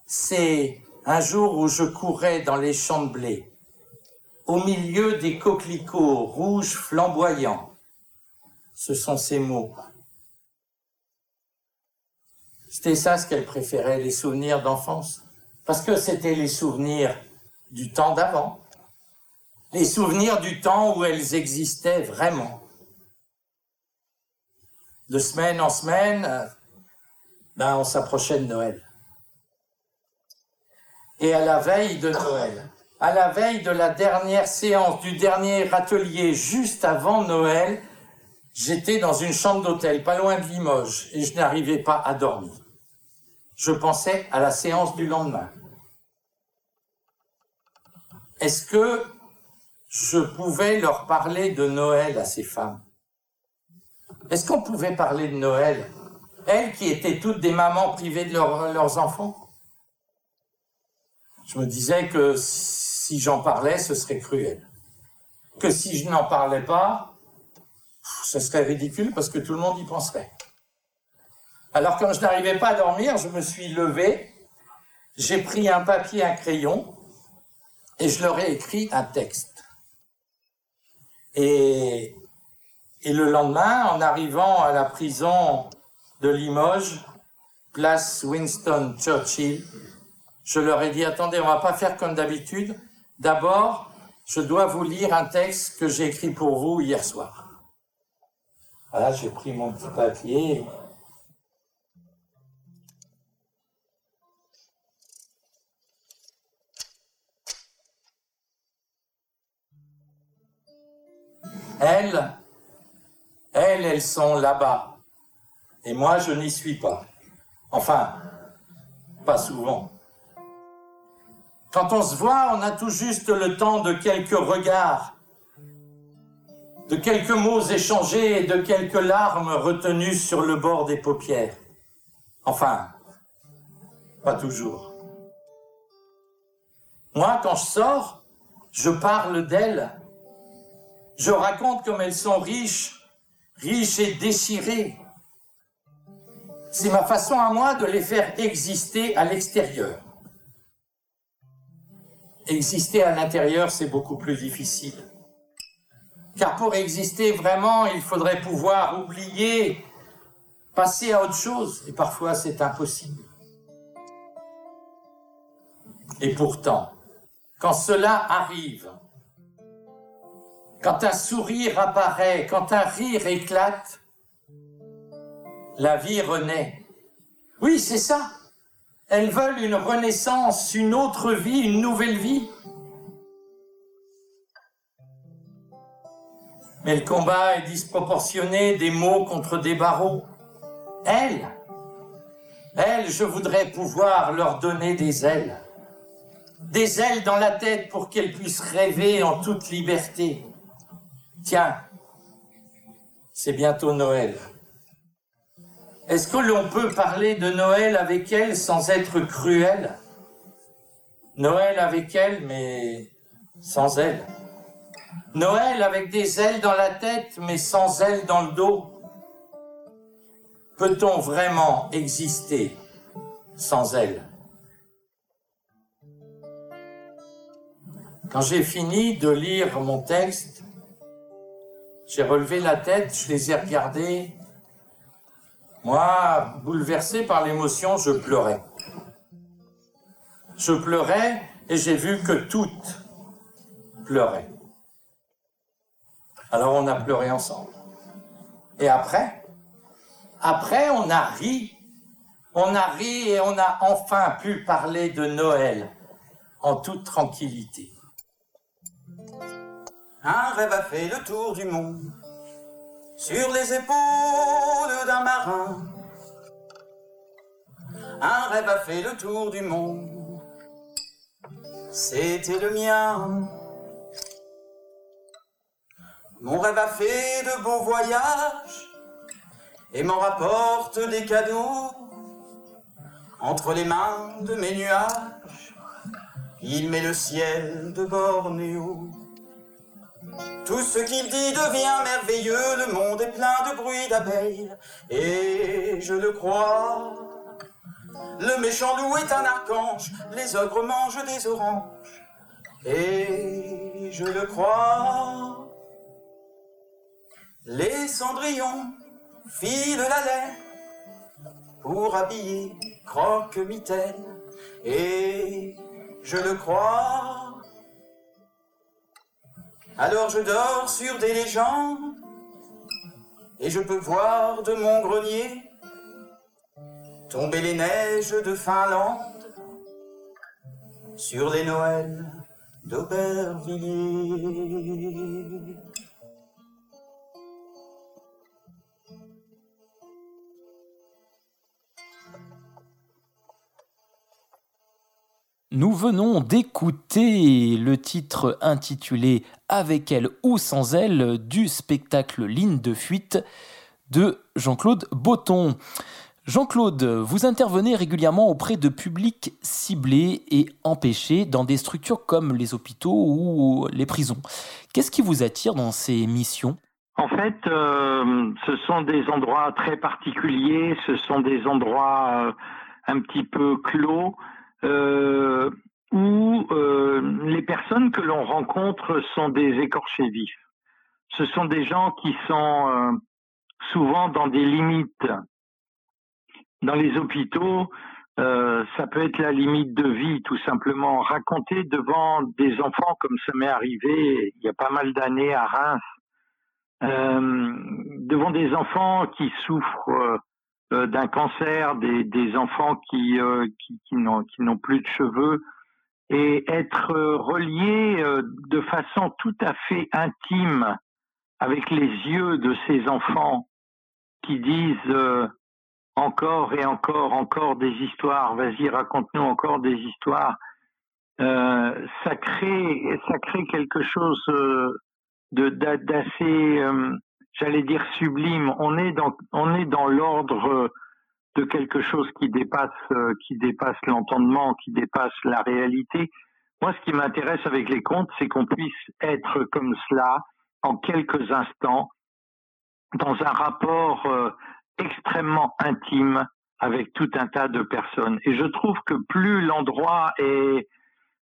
[SPEAKER 4] c'est un jour où je courais dans les champs de blé, au milieu des coquelicots rouges flamboyants. Ce sont ces mots. C'était ça ce qu'elle préférait, les souvenirs d'enfance. Parce que c'était les souvenirs du temps d'avant. Les souvenirs du temps où elles existaient vraiment. De semaine en semaine, euh, ben on s'approchait de Noël. Et à la veille de Noël, à la veille de la dernière séance, du dernier atelier, juste avant Noël, j'étais dans une chambre d'hôtel, pas loin de Limoges, et je n'arrivais pas à dormir. Je pensais à la séance du lendemain. Est-ce que je pouvais leur parler de Noël à ces femmes? Est-ce qu'on pouvait parler de Noël? Elles qui étaient toutes des mamans privées de leurs enfants? Je me disais que si j'en parlais, ce serait cruel. Que si je n'en parlais pas, ce serait ridicule parce que tout le monde y penserait. Alors quand je n'arrivais pas à dormir, je me suis levé, j'ai pris un papier, un crayon, et je leur ai écrit un texte. Et, et le lendemain, en arrivant à la prison de Limoges, place Winston Churchill, je leur ai dit, attendez, on va pas faire comme d'habitude. D'abord, je dois vous lire un texte que j'ai écrit pour vous hier soir. Voilà, j'ai pris mon petit papier. Elles, elles, elles sont là-bas. Et moi, je n'y suis pas. Enfin, pas souvent. Quand on se voit, on a tout juste le temps de quelques regards, de quelques mots échangés et de quelques larmes retenues sur le bord des paupières. Enfin, pas toujours. Moi, quand je sors, je parle d'elles je raconte comme elles sont riches, riches et déchirées. C'est ma façon à moi de les faire exister à l'extérieur. Exister à l'intérieur, c'est beaucoup plus difficile. Car pour exister vraiment, il faudrait pouvoir oublier, passer à autre chose, et parfois c'est impossible. Et pourtant, quand cela arrive, quand un sourire apparaît, quand un rire éclate, la vie renaît. Oui, c'est ça. Elles veulent une renaissance, une autre vie, une nouvelle vie. Mais le combat est disproportionné, des mots contre des barreaux. Elles, elles, je voudrais pouvoir leur donner des ailes. Des ailes dans la tête pour qu'elles puissent rêver en toute liberté. Tiens, c'est bientôt Noël. Est-ce que l'on peut parler de Noël avec elle sans être cruel? Noël avec elle, mais sans elle. Noël avec des ailes dans la tête, mais sans ailes dans le dos. Peut-on vraiment exister sans elle? Quand j'ai fini de lire mon texte, j'ai relevé la tête, je les ai regardés. Moi, bouleversé par l'émotion, je pleurais. Je pleurais et j'ai vu que toutes pleuraient. Alors on a pleuré ensemble. Et après, après on a ri. On a ri et on a enfin pu parler de Noël en toute tranquillité.
[SPEAKER 2] Un rêve a fait le tour du monde sur les épaules d'un marin. Un rêve a fait le tour du monde, c'était le mien. Mon rêve a fait de beaux voyages et m'en rapporte des cadeaux entre les mains de mes nuages. Il met le ciel de Bornéo. Tout ce qu'il dit devient merveilleux, le monde est plein de bruit d'abeilles, et je le crois. Le méchant loup est un archange, les ogres mangent des oranges, et je le crois. Les cendrillons filent la laine pour habiller croque-mitaine, et je le crois. Alors je dors sur des légendes, et je peux voir de mon grenier tomber les neiges de Finlande sur les Noëls d'Aubervilliers.
[SPEAKER 1] Nous venons d'écouter le titre intitulé Avec elle ou sans elle du spectacle Ligne de fuite de Jean-Claude Botton. Jean-Claude, vous intervenez régulièrement auprès de publics ciblés et empêchés dans des structures comme les hôpitaux ou les prisons. Qu'est-ce qui vous attire dans ces missions?
[SPEAKER 3] En fait, euh, ce sont des endroits très particuliers, ce sont des endroits euh, un petit peu clos où euh, les personnes que l'on rencontre sont des écorchés vifs. Ce sont des gens qui sont euh, souvent dans des limites. Dans les hôpitaux, euh, ça peut être la limite de vie, tout simplement. Raconter devant des enfants, comme ça m'est arrivé il y a pas mal d'années à Reims, euh, devant des enfants qui souffrent euh, d'un cancer, des, des enfants qui, euh, qui, qui n'ont plus de cheveux, et être euh, relié de façon tout à fait intime avec les yeux de ces enfants qui disent encore et encore, encore des histoires, vas-y, raconte-nous encore des histoires. Euh, ça crée, ça crée quelque chose de d'assez j'allais dire sublime. On est dans, on est dans l'ordre de quelque chose qui dépasse, euh, qui dépasse l'entendement, qui dépasse la réalité. Moi, ce qui m'intéresse avec les contes, c'est qu'on puisse être comme cela en quelques instants, dans un rapport euh, extrêmement intime avec tout un tas de personnes. Et je trouve que plus l'endroit est,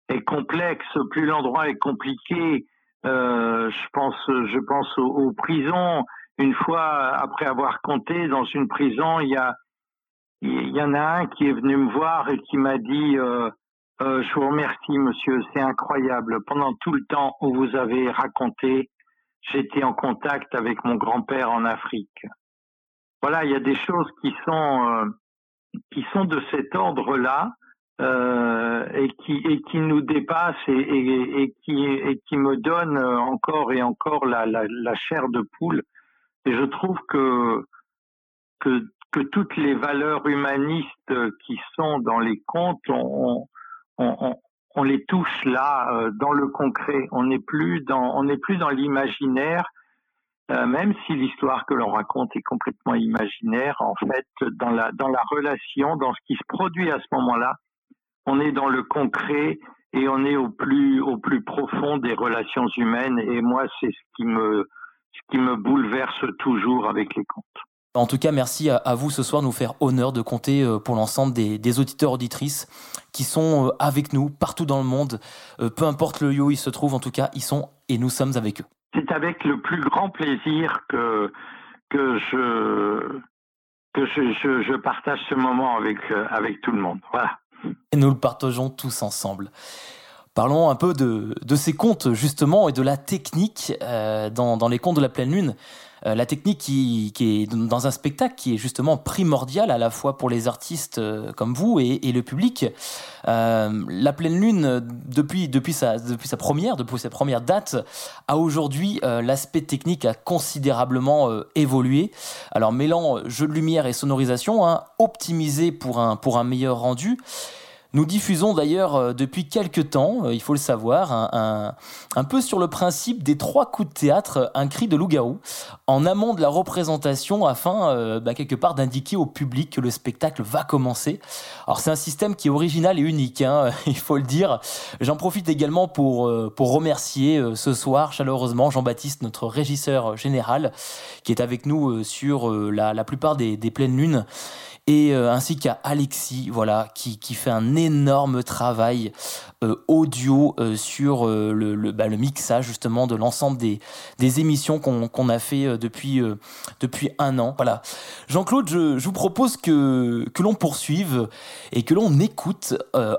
[SPEAKER 3] est complexe, plus l'endroit est compliqué, euh, je pense, je pense aux, prisons. Une fois, après avoir compté dans une prison, il y a, il y en a un qui est venu me voir et qui m'a dit euh, euh, Je vous remercie, monsieur, c'est incroyable. Pendant tout le temps où vous avez raconté, j'étais en contact avec mon grand-père en Afrique. Voilà, il y a des choses qui sont euh, qui sont de cet ordre-là euh, et qui nous dépasse et, qui me donne encore et encore la, chair de poule. Et je trouve que que toutes les valeurs humanistes qui sont dans les contes, on, les touche là euh, dans le concret. On n'est plus dans l'imaginaire. Euh, même si l'histoire que l'on raconte est complètement imaginaire, en fait, dans la relation, dans ce qui se produit à ce moment-là, on est dans le concret et on est au plus au plus profond des relations humaines. Et moi, c'est ce qui me ce qui me bouleverse toujours avec les contes.
[SPEAKER 1] En tout cas, merci à, vous ce soir de nous faire honneur de compter euh, pour l'ensemble des, des, auditeurs auditrices qui sont euh, avec nous partout dans le monde. Euh, peu importe le lieu où ils se trouvent, en tout cas, ils sont et nous sommes avec eux.
[SPEAKER 3] C'est avec le plus grand plaisir que que je que je, je, je partage ce moment avec avec tout le monde. Voilà
[SPEAKER 1] et nous le partageons tous ensemble. Parlons un peu de, ces contes justement et de la technique euh, dans, les contes de la pleine lune. Euh, la technique qui, est dans un spectacle qui est justement primordial à la fois pour les artistes euh, comme vous et, le public. la pleine lune, depuis sa première date, à aujourd'hui, l'aspect technique a considérablement évolué. Alors mêlant jeu de lumière et sonorisation, hein, optimisé pour un, pour un meilleur rendu. Nous diffusons d'ailleurs euh, depuis quelques temps, euh, il faut le savoir, un, peu sur le principe des trois coups de théâtre, un cri de loup-garou, en amont de la représentation afin euh, bah, quelque part d'indiquer au public que le spectacle va commencer. Alors c'est un système qui est original et unique, hein, il faut le dire. J'en profite également pour, pour remercier ce soir chaleureusement Jean-Baptiste, notre régisseur général, qui est avec nous sur la, plupart des, des pleines lunes et euh, ainsi qu'à Alexis, voilà, qui, qui, fait un énorme travail euh, audio euh, sur le, bah, le, mixage justement de l'ensemble des, des, émissions qu'on a fait depuis, depuis un an. Voilà. Jean-Claude, je, je, vous propose que, que l'on poursuive et que l'on écoute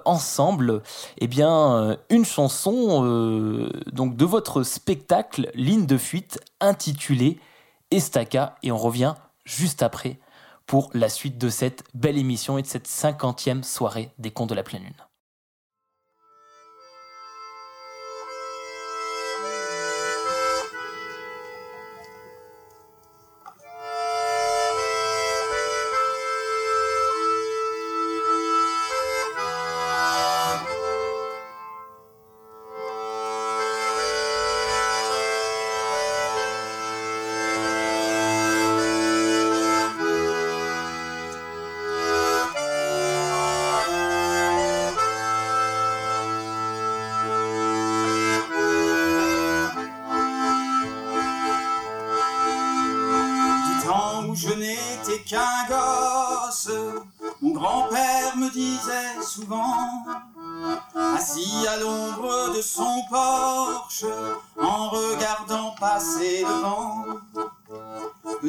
[SPEAKER 1] ensemble eh bien, une chanson donc de votre spectacle Ligne de fuite intitulée Estaca et on revient juste après pour la suite de cette belle émission et de cette cinquantième soirée des contes de la pleine lune.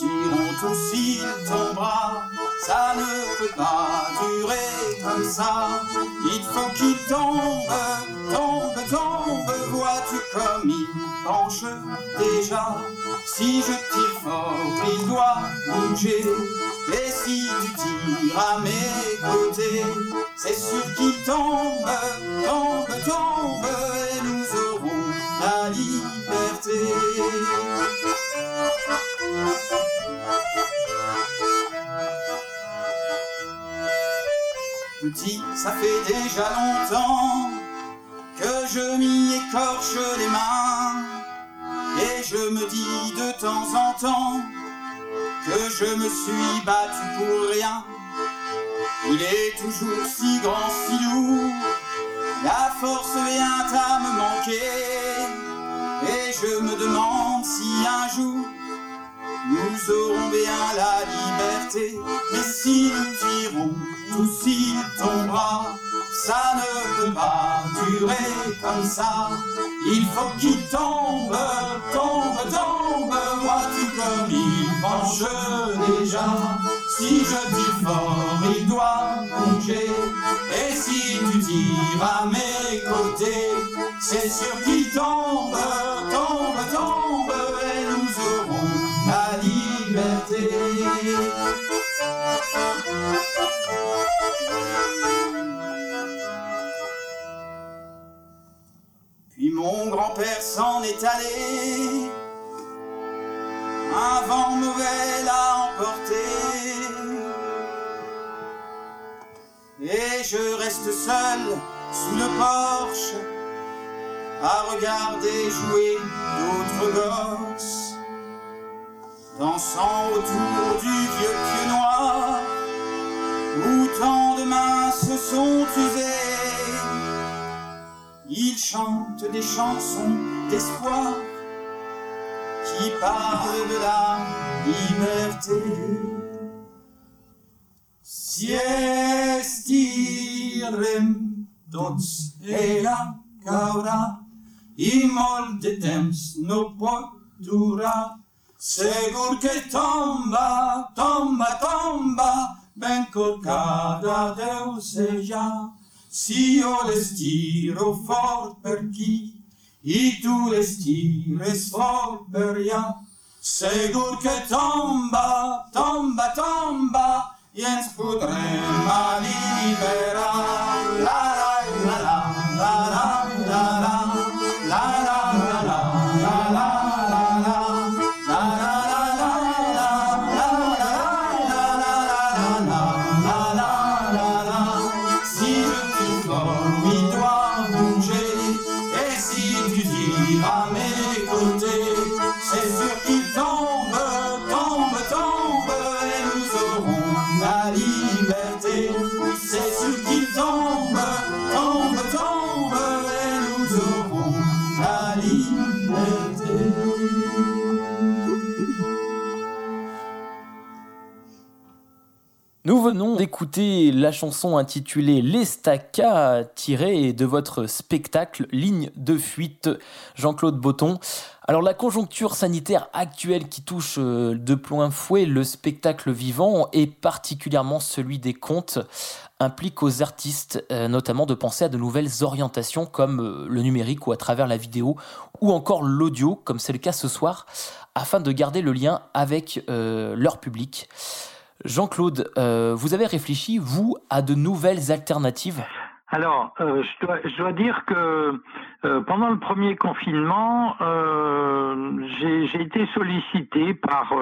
[SPEAKER 2] tirons tous, il tombera. Ça ne peut pas durer comme ça. Il faut qu'il tombe, tombe, tombe. Vois-tu comme il penche déjà? Si je tire fort, il doit bouger. Et si tu tires à mes côtés, c'est sûr qu'il tombe, tombe, tombe, et nous aurons la liberté. Petit, ça fait déjà longtemps que je m'y écorche les mains, et je me dis de temps en temps que je me suis battu pour rien. Il est toujours si grand, si lourd, la force vient à me manquer. Et je me demande si un jour nous aurons bien la liberté. Mais si nous tirons tous il tombera, ça ne peut pas durer comme ça. Il faut qu'il tombe, tombe, tombe, vois-tu comme il penche déjà. Si je tire fort, il doit bouger. Et si tu tires à mes côtés, c'est sûr qu'il tombe, tombe, tombe, et nous aurons la liberté. Puis mon grand-père s'en est allé, un vent mauvais l'a emporté. Et je reste seul sous le porche à regarder jouer d'autres gosses, dansant autour du vieux pieu noir, se sont usées. Ils chantent des chansons d'espoir qui parlent de la liberté. Siestirem
[SPEAKER 5] tots era caurà, i molt de temps no pot durar. Segur que tomba, tomba, tomba, Ben cada Deu già, si io le stiro fort per chi, i tu le stires fort per ja, segur che tomba, tomba, tomba, jens potremma
[SPEAKER 1] liberar. Venons d'écouter la chanson intitulée L'Estaca, tirée de votre spectacle Ligne de fuite, Jean-Claude Botton. Alors la conjoncture sanitaire actuelle qui touche euh, de plein fouet le spectacle vivant et particulièrement celui des contes implique aux artistes euh, notamment de penser à de nouvelles orientations comme euh, le numérique ou à travers la vidéo ou encore l'audio comme c'est le cas ce soir afin de garder le lien avec leur public. Jean-Claude, euh, vous avez réfléchi, vous, à de nouvelles alternatives?
[SPEAKER 3] Alors, euh, je, dois, dire que euh, pendant le premier confinement, j'ai été sollicité par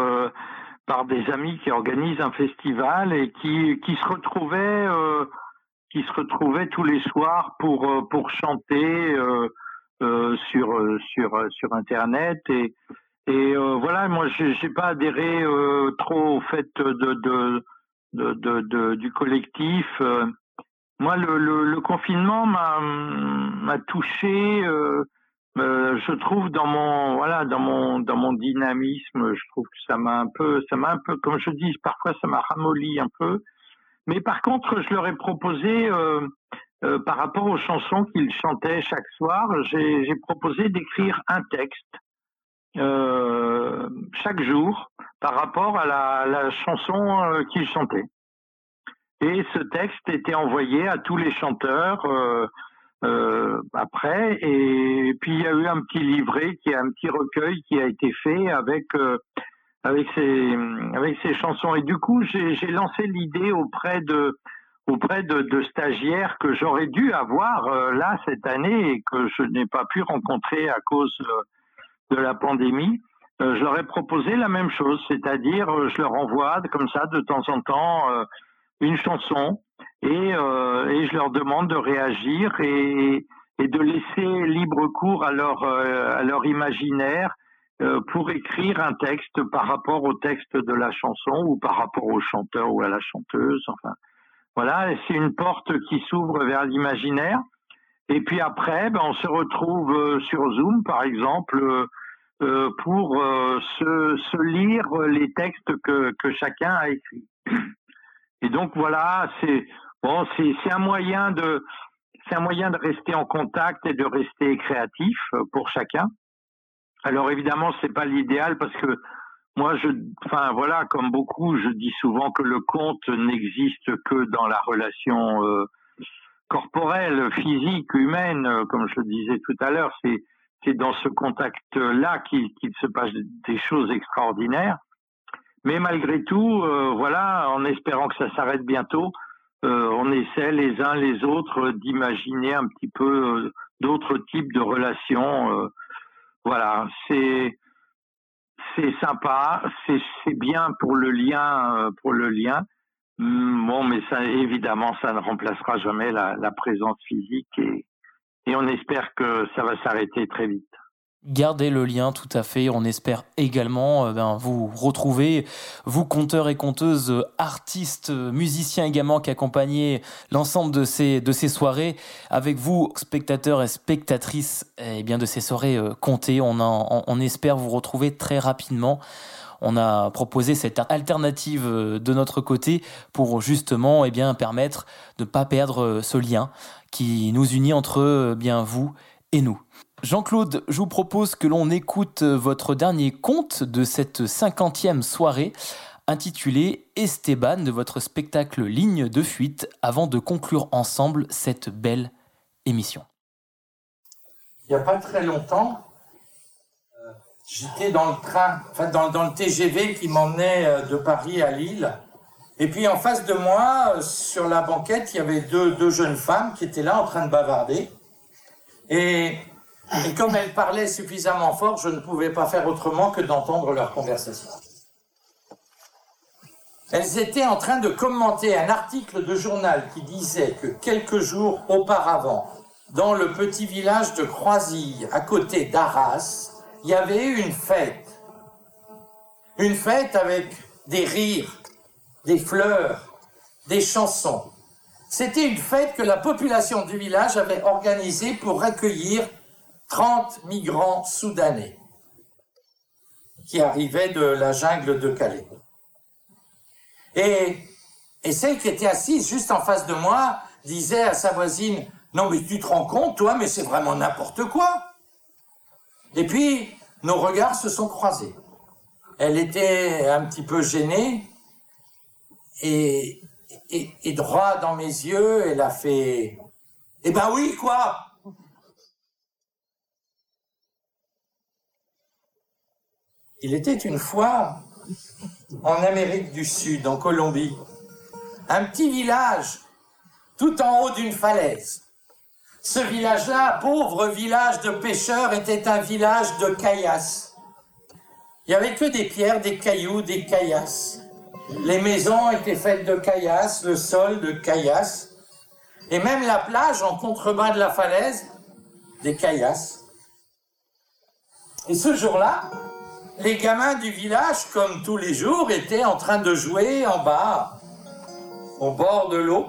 [SPEAKER 3] par des amis qui organisent un festival et qui qui se retrouvaient qui se retrouvaient tous les soirs pour pour chanter sur sur sur internet et et euh, voilà moi j'ai pas adhéré euh, trop au fait de du collectif euh, moi, le, confinement m'a touché. je trouve dans mon voilà dans mon dans mon dynamisme, je trouve que ça m'a un peu un peu comme je dis parfois ça m'a ramolli un peu. Mais par contre, je leur ai proposé par rapport aux chansons qu'ils chantaient chaque soir, j'ai proposé d'écrire un texte euh, chaque jour par rapport à la, chanson euh, qu'ils chantaient. Et ce texte était envoyé à tous les chanteurs euh, euh, après. Et puis il y a eu un petit livret, qui est un petit recueil qui a été fait avec avec ces avec ces chansons. Et du coup, j'ai lancé l'idée auprès de auprès de, stagiaires que j'aurais dû avoir là cette année et que je n'ai pas pu rencontrer à cause euh, de la pandémie. Euh, je leur ai proposé la même chose, c'est-à-dire euh, je leur envoie comme ça de temps en temps euh, une chanson et, je leur demande de réagir et, de laisser libre cours à leur, à leur imaginaire pour écrire un texte par rapport au texte de la chanson ou par rapport au chanteur ou à la chanteuse. Enfin, voilà, c'est une porte qui s'ouvre vers l'imaginaire. Et puis après, ben, on se retrouve euh, sur Zoom, par exemple, euh, euh, pour euh, se, se lire les textes que, que chacun a écrits. Et donc voilà, c'est bon, c'est un moyen de c'est un moyen de rester en contact et de rester créatif euh, pour chacun. Alors évidemment, c'est pas l'idéal parce que moi, je, enfin voilà, comme beaucoup, je dis souvent que le conte n'existe que dans la relation euh, corporelle, physique, humaine, euh, comme je le disais tout à l'heure. C'est c'est dans ce contact-là qu'il se passe des choses extraordinaires. Mais malgré tout, euh, voilà, en espérant que ça s'arrête bientôt, euh, on essaie les uns les autres d'imaginer un petit peu euh, d'autres types de relations. euh, voilà, c'est c'est sympa, c'est bien pour le lien, pour le lien. Hum, Bon, mais ça, évidemment, ça ne remplacera jamais la, présence physique et, on espère que ça va s'arrêter très vite.
[SPEAKER 1] Gardez le lien, tout à fait. On espère également euh, ben, vous retrouver, vous conteurs et conteuses, artistes, musiciens également qui accompagnaient l'ensemble de ces, de ces soirées. Avec vous, spectateurs et spectatrices eh bien, de ces soirées euh, comptées, on, on espère vous retrouver très rapidement. On a proposé cette alternative euh, de notre côté pour justement eh bien, permettre de ne pas perdre euh, ce lien qui nous unit entre euh, bien vous et nous. Jean-Claude, je vous propose que l'on écoute votre dernier conte de cette cinquantième soirée intitulé Esteban de votre spectacle Ligne de fuite avant de conclure ensemble cette belle émission.
[SPEAKER 4] Il n'y a pas très longtemps, j'étais dans le train, enfin dans, le TGV qui m'emmenait euh, de Paris à Lille. Et puis en face de moi, euh, sur la banquette, il y avait deux, deux jeunes femmes qui étaient là en train de bavarder. Et, et comme elles parlaient suffisamment fort, je ne pouvais pas faire autrement que d'entendre leur conversation. Elles étaient en train de commenter un article de journal qui disait que quelques jours auparavant, dans le petit village de Croisille, à côté d'Arras, il y avait eu une fête. Une fête avec des rires, des fleurs, des chansons. C'était une fête que la population du village avait organisée pour accueillir 30 migrants soudanais qui arrivaient de la jungle de Calais. Et, et celle qui était assise juste en face de moi disait à sa voisine, non mais tu te rends compte, toi, mais c'est vraiment n'importe quoi. Et puis, nos regards se sont croisés. Elle était un petit peu gênée et, et, droit dans mes yeux, elle a fait, eh ben oui, quoi. Il était une fois en Amérique du Sud, en Colombie, un petit village tout en haut d'une falaise. Ce village-là, pauvre village de pêcheurs, était un village de caillasses. Il n'y avait que des pierres, des cailloux, des caillasses. Les maisons étaient faites de caillasses, le sol de caillasses, et même la plage en contrebas de la falaise, des caillasses. Et ce jour-là, les gamins du village, comme tous les jours, étaient en train de jouer en bas, au bord de l'eau.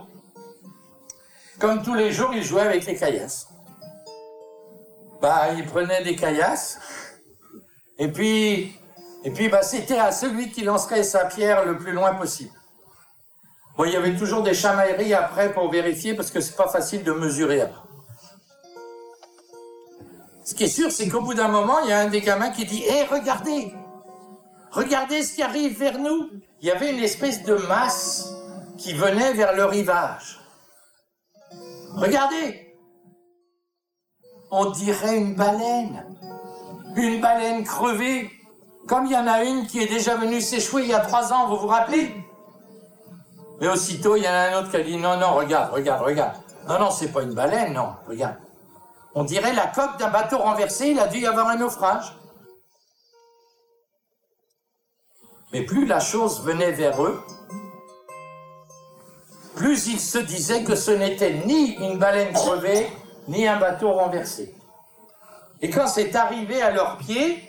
[SPEAKER 4] Comme tous les jours, ils jouaient avec les caillasses. Bah, ils prenaient des caillasses, et puis, et puis bah, c'était à celui qui lancerait sa pierre le plus loin possible. Bon, il y avait toujours des chamailleries après pour vérifier, parce que c'est pas facile de mesurer après. Ce qui est sûr, c'est qu'au bout d'un moment, il y a un des gamins qui dit Hé, regardez Regardez ce qui arrive vers nous Il y avait une espèce de masse qui venait vers le rivage. Regardez On dirait une baleine. Une baleine crevée. Comme il y en a une qui est déjà venue s'échouer il y a trois ans, vous vous rappelez? Mais aussitôt, il y en a un autre qui a dit Non, non, regarde, regarde, regarde. Non, non, c'est pas une baleine, non, regarde. On dirait la coque d'un bateau renversé, il a dû y avoir un naufrage. Mais plus la chose venait vers eux, plus ils se disaient que ce n'était ni une baleine crevée, ni un bateau renversé. Et quand c'est arrivé à leurs pieds,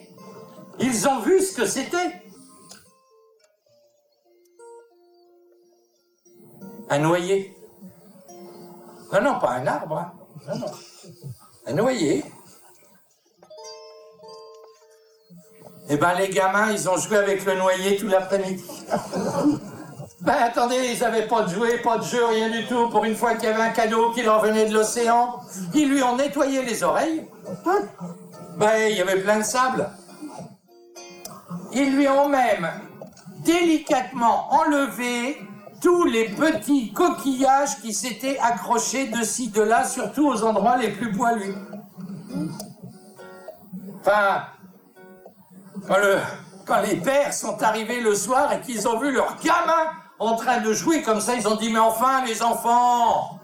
[SPEAKER 4] ils ont vu ce que c'était. Un noyer. Non, non, pas un arbre. hein. Non, non. Un noyer. Eh ben, les gamins, ils ont joué avec le noyer tout l'après-midi. ben, attendez, ils avaient pas de jouet, pas de jeu, rien du tout. Pour une fois qu'il y avait un cadeau qui leur venait de l'océan, ils lui ont nettoyé les oreilles. Ben, il y avait plein de sable. Ils lui ont même délicatement enlevé tous les petits coquillages qui s'étaient accrochés de ci, de là, surtout aux endroits les plus poilus. Enfin, quand, quand les pères sont arrivés le soir et qu'ils ont vu leurs gamins en train de jouer comme ça, ils ont dit, mais enfin, les enfants,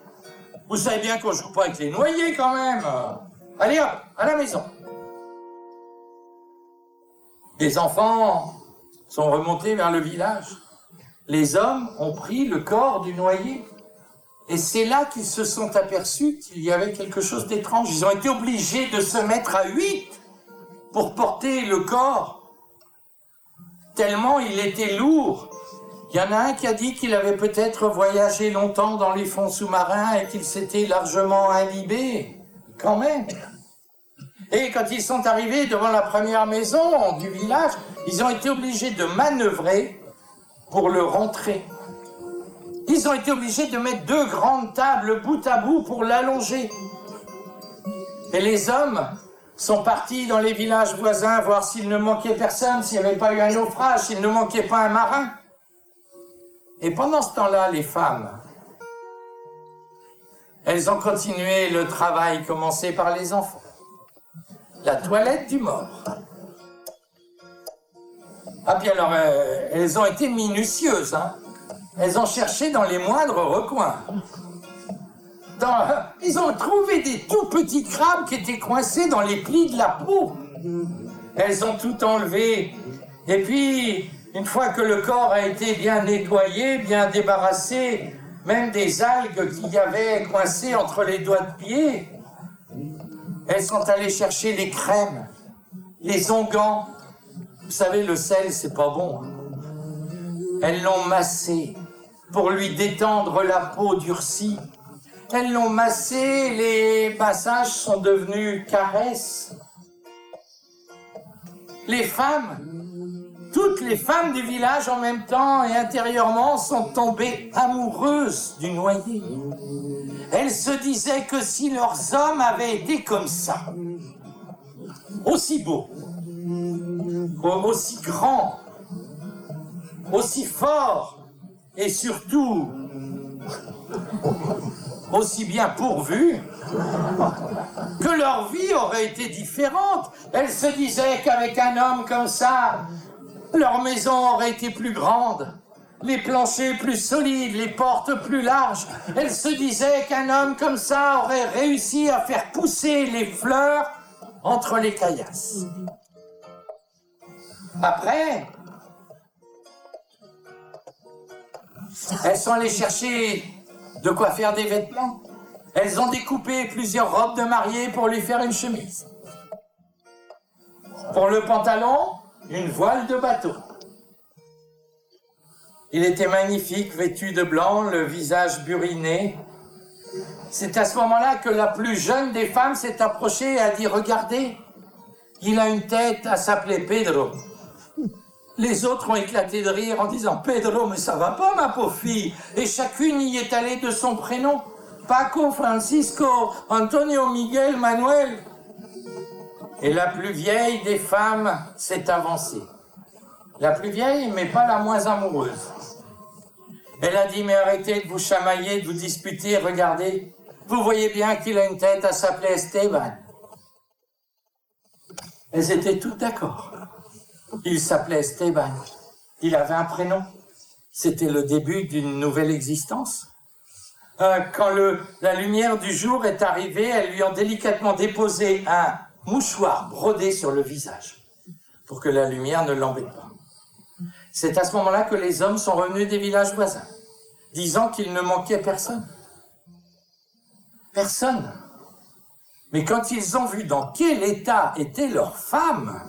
[SPEAKER 4] vous savez bien qu'on joue pas avec les noyés quand même. Allez hop, à la maison. Les enfants sont remontés vers le village. Les hommes ont pris le corps du noyé. Et c'est là qu'ils se sont aperçus qu'il y avait quelque chose d'étrange. Ils ont été obligés de se mettre à huit pour porter le corps. Tellement il était lourd. Il y en a un qui a dit qu'il avait peut-être voyagé longtemps dans les fonds sous-marins et qu'il s'était largement imbibé. Quand même. Et quand ils sont arrivés devant la première maison du village, ils ont été obligés de manœuvrer pour le rentrer. Ils ont été obligés de mettre deux grandes tables bout à bout pour l'allonger. Et les hommes sont partis dans les villages voisins voir s'il ne manquait personne, s'il n'y avait pas eu un naufrage, s'il ne manquait pas un marin. Et pendant ce temps-là, les femmes, elles ont continué le travail commencé par les enfants. La toilette du mort. Ah puis alors, euh, elles ont été minutieuses, hein. Elles ont cherché dans les moindres recoins. ils ont trouvé des tout petits crabes qui étaient coincés dans les plis de la peau. Elles ont tout enlevé. Et puis, une fois que le corps a été bien nettoyé, bien débarrassé, même des algues qu'il y avait coincées entre les doigts de pied, elles sont allées chercher les crèmes, les onguents. Vous savez, le sel, c'est pas bon. Elles l'ont massé pour lui détendre la peau durcie. Elles l'ont massé, les massages sont devenus caresses. Les femmes, toutes les femmes du village en même temps et intérieurement sont tombées amoureuses du noyé. Elles se disaient que si leurs hommes avaient été comme ça, aussi beaux, aussi grands, aussi forts et surtout aussi bien pourvues que leur vie aurait été différente. Elles se disaient qu'avec un homme comme ça, leur maison aurait été plus grande, les planchers plus solides, les portes plus larges. Elles se disaient qu'un homme comme ça aurait réussi à faire pousser les fleurs entre les caillasses. Après, elles sont allées chercher de quoi faire des vêtements. Elles ont découpé plusieurs robes de mariée pour lui faire une chemise. Pour le pantalon, une voile de bateau. Il était magnifique, vêtu de blanc, le visage buriné. C'est à ce moment-là que la plus jeune des femmes s'est approchée et a dit Regardez, il a une tête à s'appeler Pedro. Les autres ont éclaté de rire en disant Pedro, mais ça va pas, ma pauvre fille. Et chacune y est allée de son prénom Paco, Francisco, Antonio, Miguel, Manuel. Et la plus vieille des femmes s'est avancée. La plus vieille, mais pas la moins amoureuse. Elle a dit, mais arrêtez de vous chamailler, de vous disputer, regardez. Vous voyez bien qu'il a une tête à s'appeler Esteban. Elles étaient toutes d'accord. Il s'appelait Esteban. Il avait un prénom. C'était le début d'une nouvelle existence. Euh, quand la lumière du jour est arrivée, elles lui ont délicatement déposé un mouchoir brodé sur le visage pour que la lumière ne l'embête pas. C'est à ce moment-là que les hommes sont revenus des villages voisins, disant qu'il ne manquait personne. Personne. Mais quand ils ont vu dans quel état étaient leurs femmes,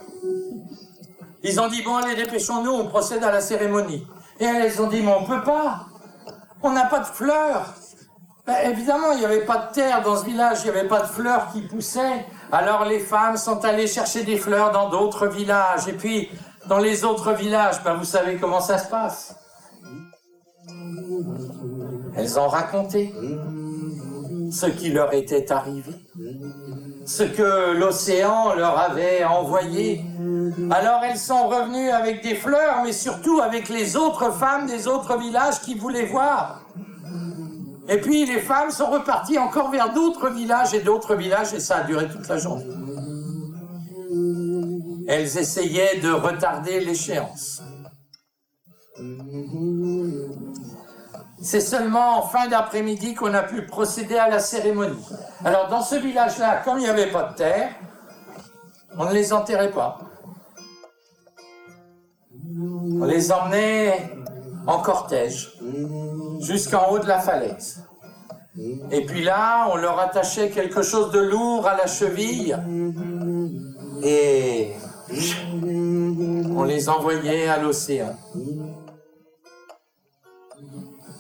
[SPEAKER 4] ils ont dit, bon, allez, dépêchons-nous, on procède à la cérémonie. Et elles ont dit, mais on peut pas. On n'a pas de fleurs. Ben, évidemment, il n'y avait pas de terre dans ce village, il n'y avait pas de fleurs qui poussaient. Alors les femmes sont allées chercher des fleurs dans d'autres villages. Et puis, dans les autres villages, ben, vous savez comment ça se passe. Elles ont raconté ce qui leur était arrivé, ce que l'océan leur avait envoyé. Alors elles sont revenues avec des fleurs, mais surtout avec les autres femmes des autres villages qui voulaient voir. Et puis les femmes sont reparties encore vers d'autres villages et d'autres villages, et ça a duré toute la journée. Elles essayaient de retarder l'échéance. C'est seulement en fin d'après-midi qu'on a pu procéder à la cérémonie. Alors dans ce village-là, comme il n'y avait pas de terre, on ne les enterrait pas. On les emmenait en cortège jusqu'en haut de la falaise. Et puis là, on leur attachait quelque chose de lourd à la cheville et on les envoyait à l'océan.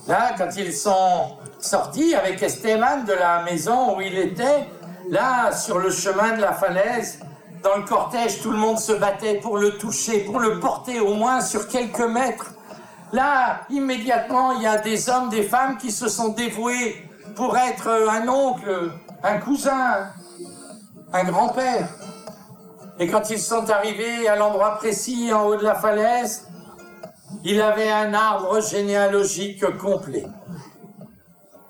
[SPEAKER 4] Là, quand ils sont sortis avec Esteban de la maison où il était, Là, sur le chemin de la falaise, dans le cortège, tout le monde se battait pour le toucher, pour le porter au moins sur quelques mètres. Là, immédiatement, il y a des hommes, des femmes qui se sont dévoués pour être un oncle, un cousin, un grand-père. Et quand ils sont arrivés à l'endroit précis en haut de la falaise, il avait un arbre généalogique complet.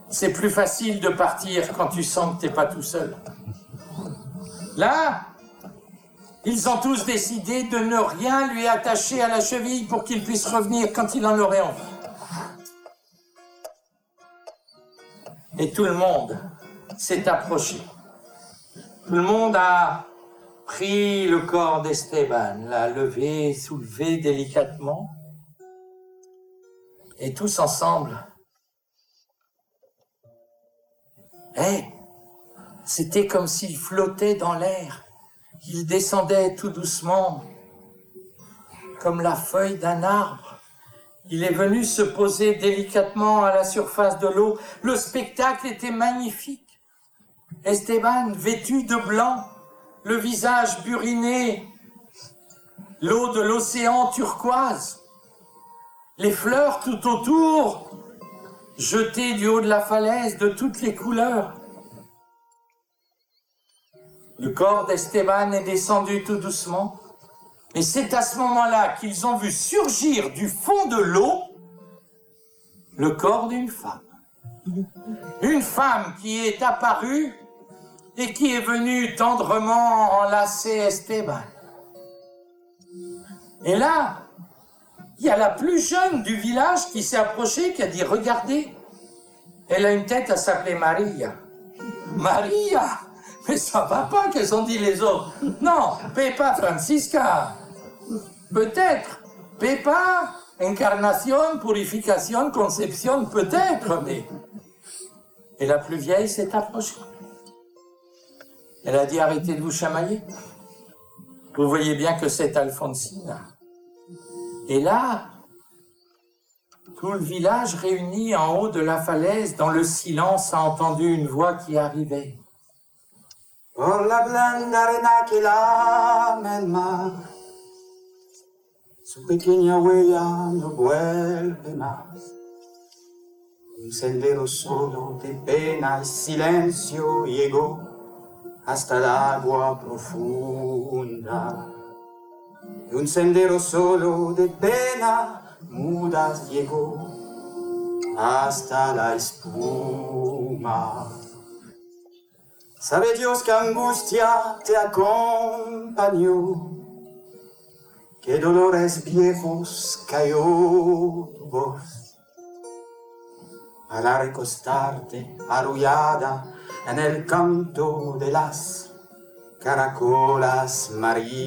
[SPEAKER 4] C'est plus facile de partir quand tu sens que t'es pas tout seul. Là, ils ont tous décidé de ne rien lui attacher à la cheville pour qu'il puisse revenir quand il en aurait envie. Et tout le monde s'est approché. Tout le monde a pris le corps d'Esteban, l'a levé, soulevé délicatement, et tous ensemble. Eh, c'était comme s'il flottait dans l'air. Il descendait tout doucement, comme la feuille d'un arbre. Il est venu se poser délicatement à la surface de l'eau. Le spectacle était magnifique. Esteban, vêtu de blanc, le visage buriné, l'eau de l'océan turquoise, les fleurs tout autour, jetées du haut de la falaise de toutes les couleurs. Le corps d'Esteban est descendu tout doucement, et c'est à ce moment-là qu'ils ont vu surgir du fond de l'eau le corps d'une femme. Une femme qui est apparue et qui est venue tendrement enlacer Esteban. Et là, il y a la plus jeune du village qui s'est approchée, qui a dit, regardez, elle a une tête à s'appeler Maria. Maria Mais ça va pas, qu'elles ont dit les autres. Non, Pepa Francisca. Peut-être. Pepa, incarnation, purification, conception, peut-être, mais... Et la plus vieille s'est approchée. Elle a dit arrêtez de vous chamailler. Vous voyez bien que c'est Alfonsine. Et là, tout le village réuni en haut de la falaise, dans le silence, a entendu une voix qui arrivait.
[SPEAKER 2] Por la blanda arena que lame el mar, su pequeña huella no vuelve más. Un sendero solo de pena y silencio llegó hasta el agua profunda. Un sendero solo de pena mudas llegó hasta la espuma. Sabe Dios que angustia te acompañó, que dolores viejos cayó tu voz. Al recostarte arrullada en el canto de las caracolas marinas.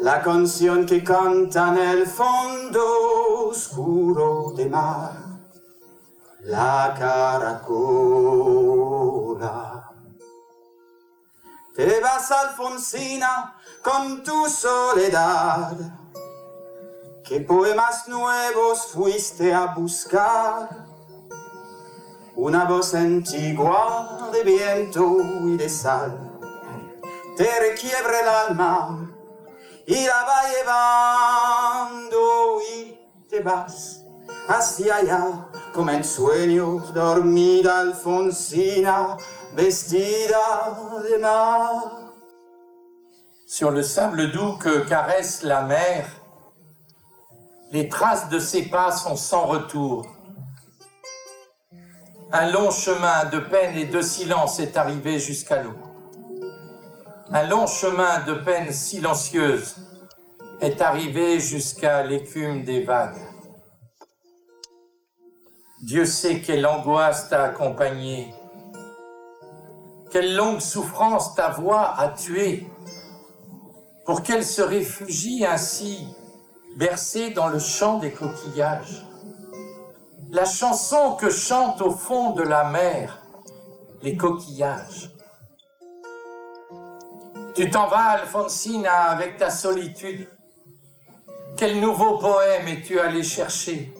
[SPEAKER 2] La canción que canta en el fondo oscuro de mar, la caracola. Te vas, Alfonsina, con tu soledad. ¿Qué poemas nuevos fuiste a buscar? Una voz antigua de viento y de sal te requiebra el alma y la va llevando y te vas hacia allá como en sueños dormida Alfonsina vestida de mar.
[SPEAKER 4] Sur le sable doux que caresse la mer, les traces de ses pas sont sans retour. Un long chemin de peine et de silence est arrivé jusqu'à nous. Un long chemin de peine silencieuse est arrivé jusqu'à l'écume des vagues. Dieu sait quelle angoisse t'a accompagné, quelle longue souffrance ta voix a tué, pour qu'elle se réfugie ainsi, bercée dans le chant des coquillages. La chanson que chantent au fond de la mer les coquillages. Tu t'en vas, Alfonsina, avec ta solitude. Quel nouveau poème es-tu allé chercher?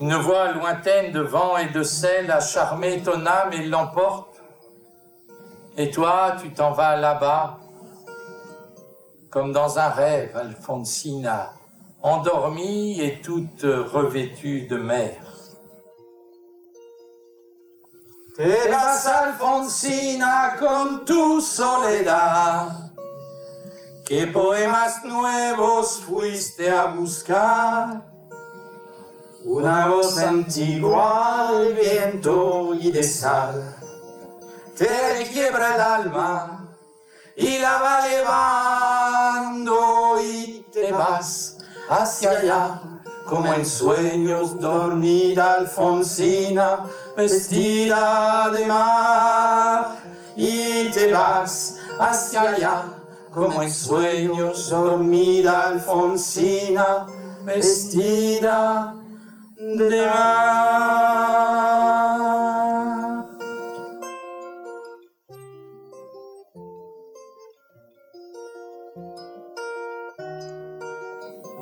[SPEAKER 4] Une voix lointaine de vent et de sel a charmé ton âme et l'emporte. Et toi, tu t'en vas là-bas, comme dans un rêve, Alfonsina, endormie et toute revêtue de mer. Te Alfonsina, con tu soledad. ¿Qué poemas nuevos fuiste a buscar? Una voz antigua de viento y de sal te quiebra el alma y la va llevando y te vas hacia allá como en sueños dormida Alfonsina vestida de mar y te vas hacia allá como en sueños dormida Alfonsina vestida.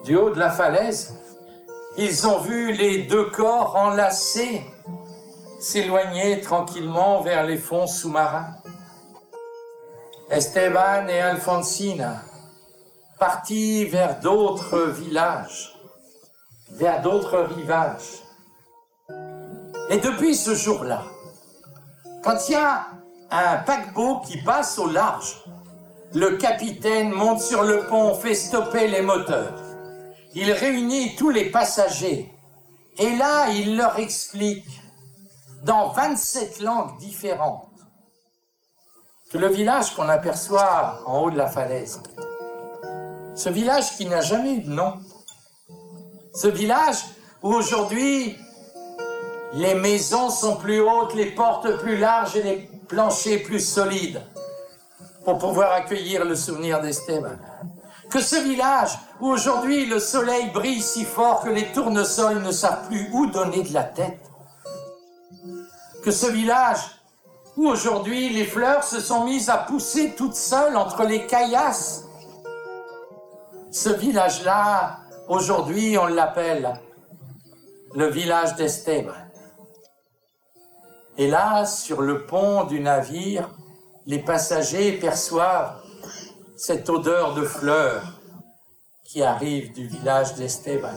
[SPEAKER 4] Du haut de la falaise, ils ont vu les deux corps enlacés s'éloigner tranquillement vers les fonds sous-marins. Esteban et Alfonsina partis vers d'autres villages, vers d'autres rivages. Et depuis ce jour-là, quand il y a un paquebot qui passe au large, le capitaine monte sur le pont, fait stopper les moteurs il réunit tous les passagers et là, il leur explique dans 27 langues différentes que le village qu'on aperçoit en haut de la falaise, ce village qui n'a jamais eu de nom, ce village où aujourd'hui les maisons sont plus hautes, les portes plus larges et les planchers plus solides pour pouvoir accueillir le souvenir d'Esteban que ce village où aujourd'hui le soleil brille si fort que les tournesols ne savent plus où donner de la tête, que ce village où aujourd'hui les fleurs se sont mises à pousser toutes seules entre les caillasses, ce village-là, aujourd'hui on l'appelle le village d'Esteban. Et là, sur le pont du navire, les passagers perçoivent cette odeur de fleurs qui arrive du village d'Esteban.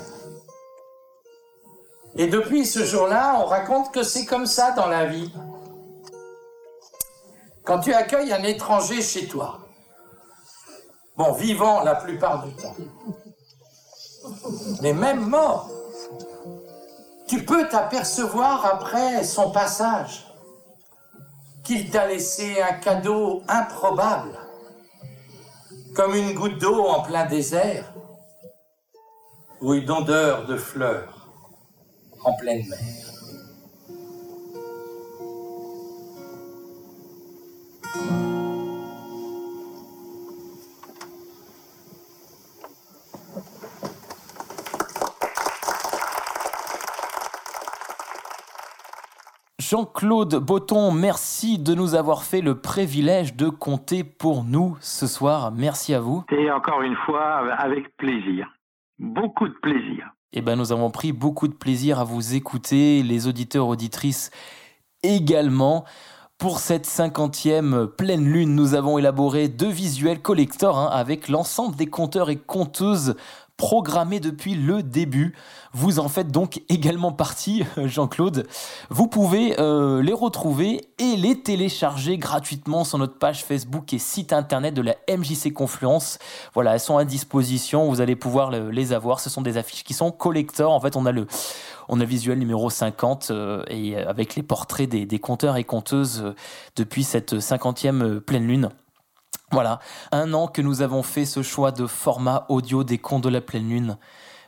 [SPEAKER 4] Et depuis ce jour-là, on raconte que c'est comme ça dans la vie. Quand tu accueilles un étranger chez toi, bon, vivant la plupart du temps, mais même mort, tu peux t'apercevoir après son passage qu'il t'a laissé un cadeau improbable comme une goutte d'eau en plein désert ou une odeur de fleurs en pleine mer.
[SPEAKER 1] Jean-Claude Botton, merci de nous avoir fait le privilège de compter pour nous ce soir. Merci à vous.
[SPEAKER 3] Et encore une fois, avec plaisir. Beaucoup de plaisir.
[SPEAKER 1] Eh ben, nous avons pris beaucoup de plaisir à vous écouter, les auditeurs, auditrices également. Pour cette cinquantième pleine lune, nous avons élaboré deux visuels collecteurs hein, avec l'ensemble des compteurs et compteuses programmés depuis le début. Vous en faites donc également partie, Jean-Claude. Vous pouvez euh, les retrouver et les télécharger gratuitement sur notre page Facebook et site internet de la MJC Confluence. Voilà, elles sont à disposition, vous allez pouvoir les avoir. Ce sont des affiches qui sont collecteurs. En fait, on a le, on a visuel numéro 50 euh, et avec les portraits des, des compteurs et compteuses euh, depuis cette cinquantième pleine lune. Voilà, un an que nous avons fait ce choix de format audio des contes de la pleine lune.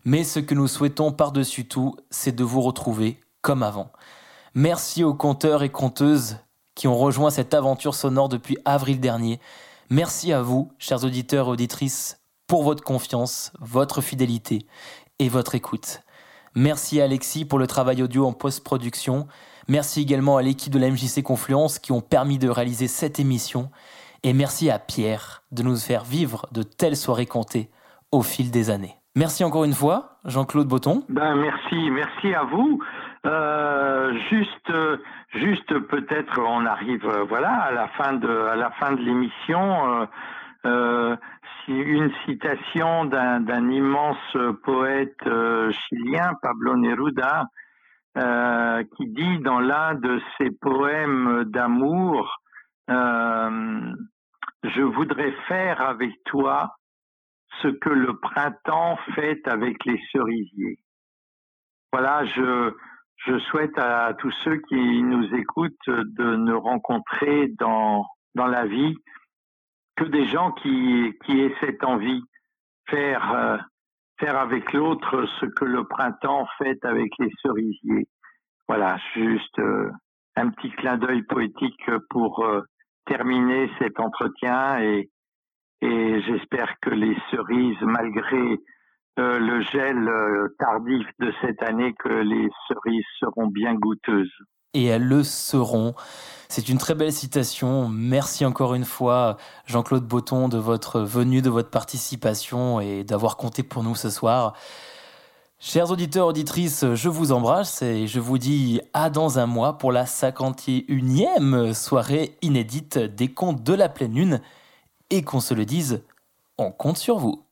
[SPEAKER 1] Mais ce que nous souhaitons par-dessus tout, c'est de vous retrouver comme avant. Merci aux conteurs et conteuses qui ont rejoint cette aventure sonore depuis avril dernier. Merci à vous, chers auditeurs et auditrices, pour votre confiance, votre fidélité et votre écoute. Merci à Alexis pour le travail audio en post-production. Merci également à l'équipe de la MJC Confluence qui ont permis de réaliser cette émission. Et merci à Pierre de nous faire vivre de telles soirées comptées au fil des années. Merci encore une fois, Jean-Claude Botton.
[SPEAKER 3] Ben merci, merci à vous. Euh, juste, juste peut-être, on arrive, voilà, à la fin de, à la fin de l'émission. Euh, une citation d'un immense poète chilien, Pablo Neruda, euh, qui dit dans l'un de ses poèmes d'amour, euh, je voudrais faire avec toi ce que le printemps fait avec les cerisiers. Voilà, je, je souhaite à tous ceux qui nous écoutent de ne rencontrer dans, dans la vie que des gens qui, qui aient cette envie, faire, euh, faire avec l'autre ce que le printemps fait avec les cerisiers. Voilà, juste euh, un petit clin d'œil poétique pour euh, terminer cet entretien et, j'espère que les cerises, malgré euh, le gel tardif de cette année, que les cerises seront bien goûteuses.
[SPEAKER 1] Et elles le seront. C'est une très belle citation. Merci encore une fois, Jean-Claude Botton, de votre venue, de votre participation et d'avoir compté pour nous ce soir. Chers auditeurs, auditrices, je vous embrasse et je vous dis à dans un mois pour la 51e soirée inédite des contes de la pleine lune. Et qu'on se le dise, on compte sur vous.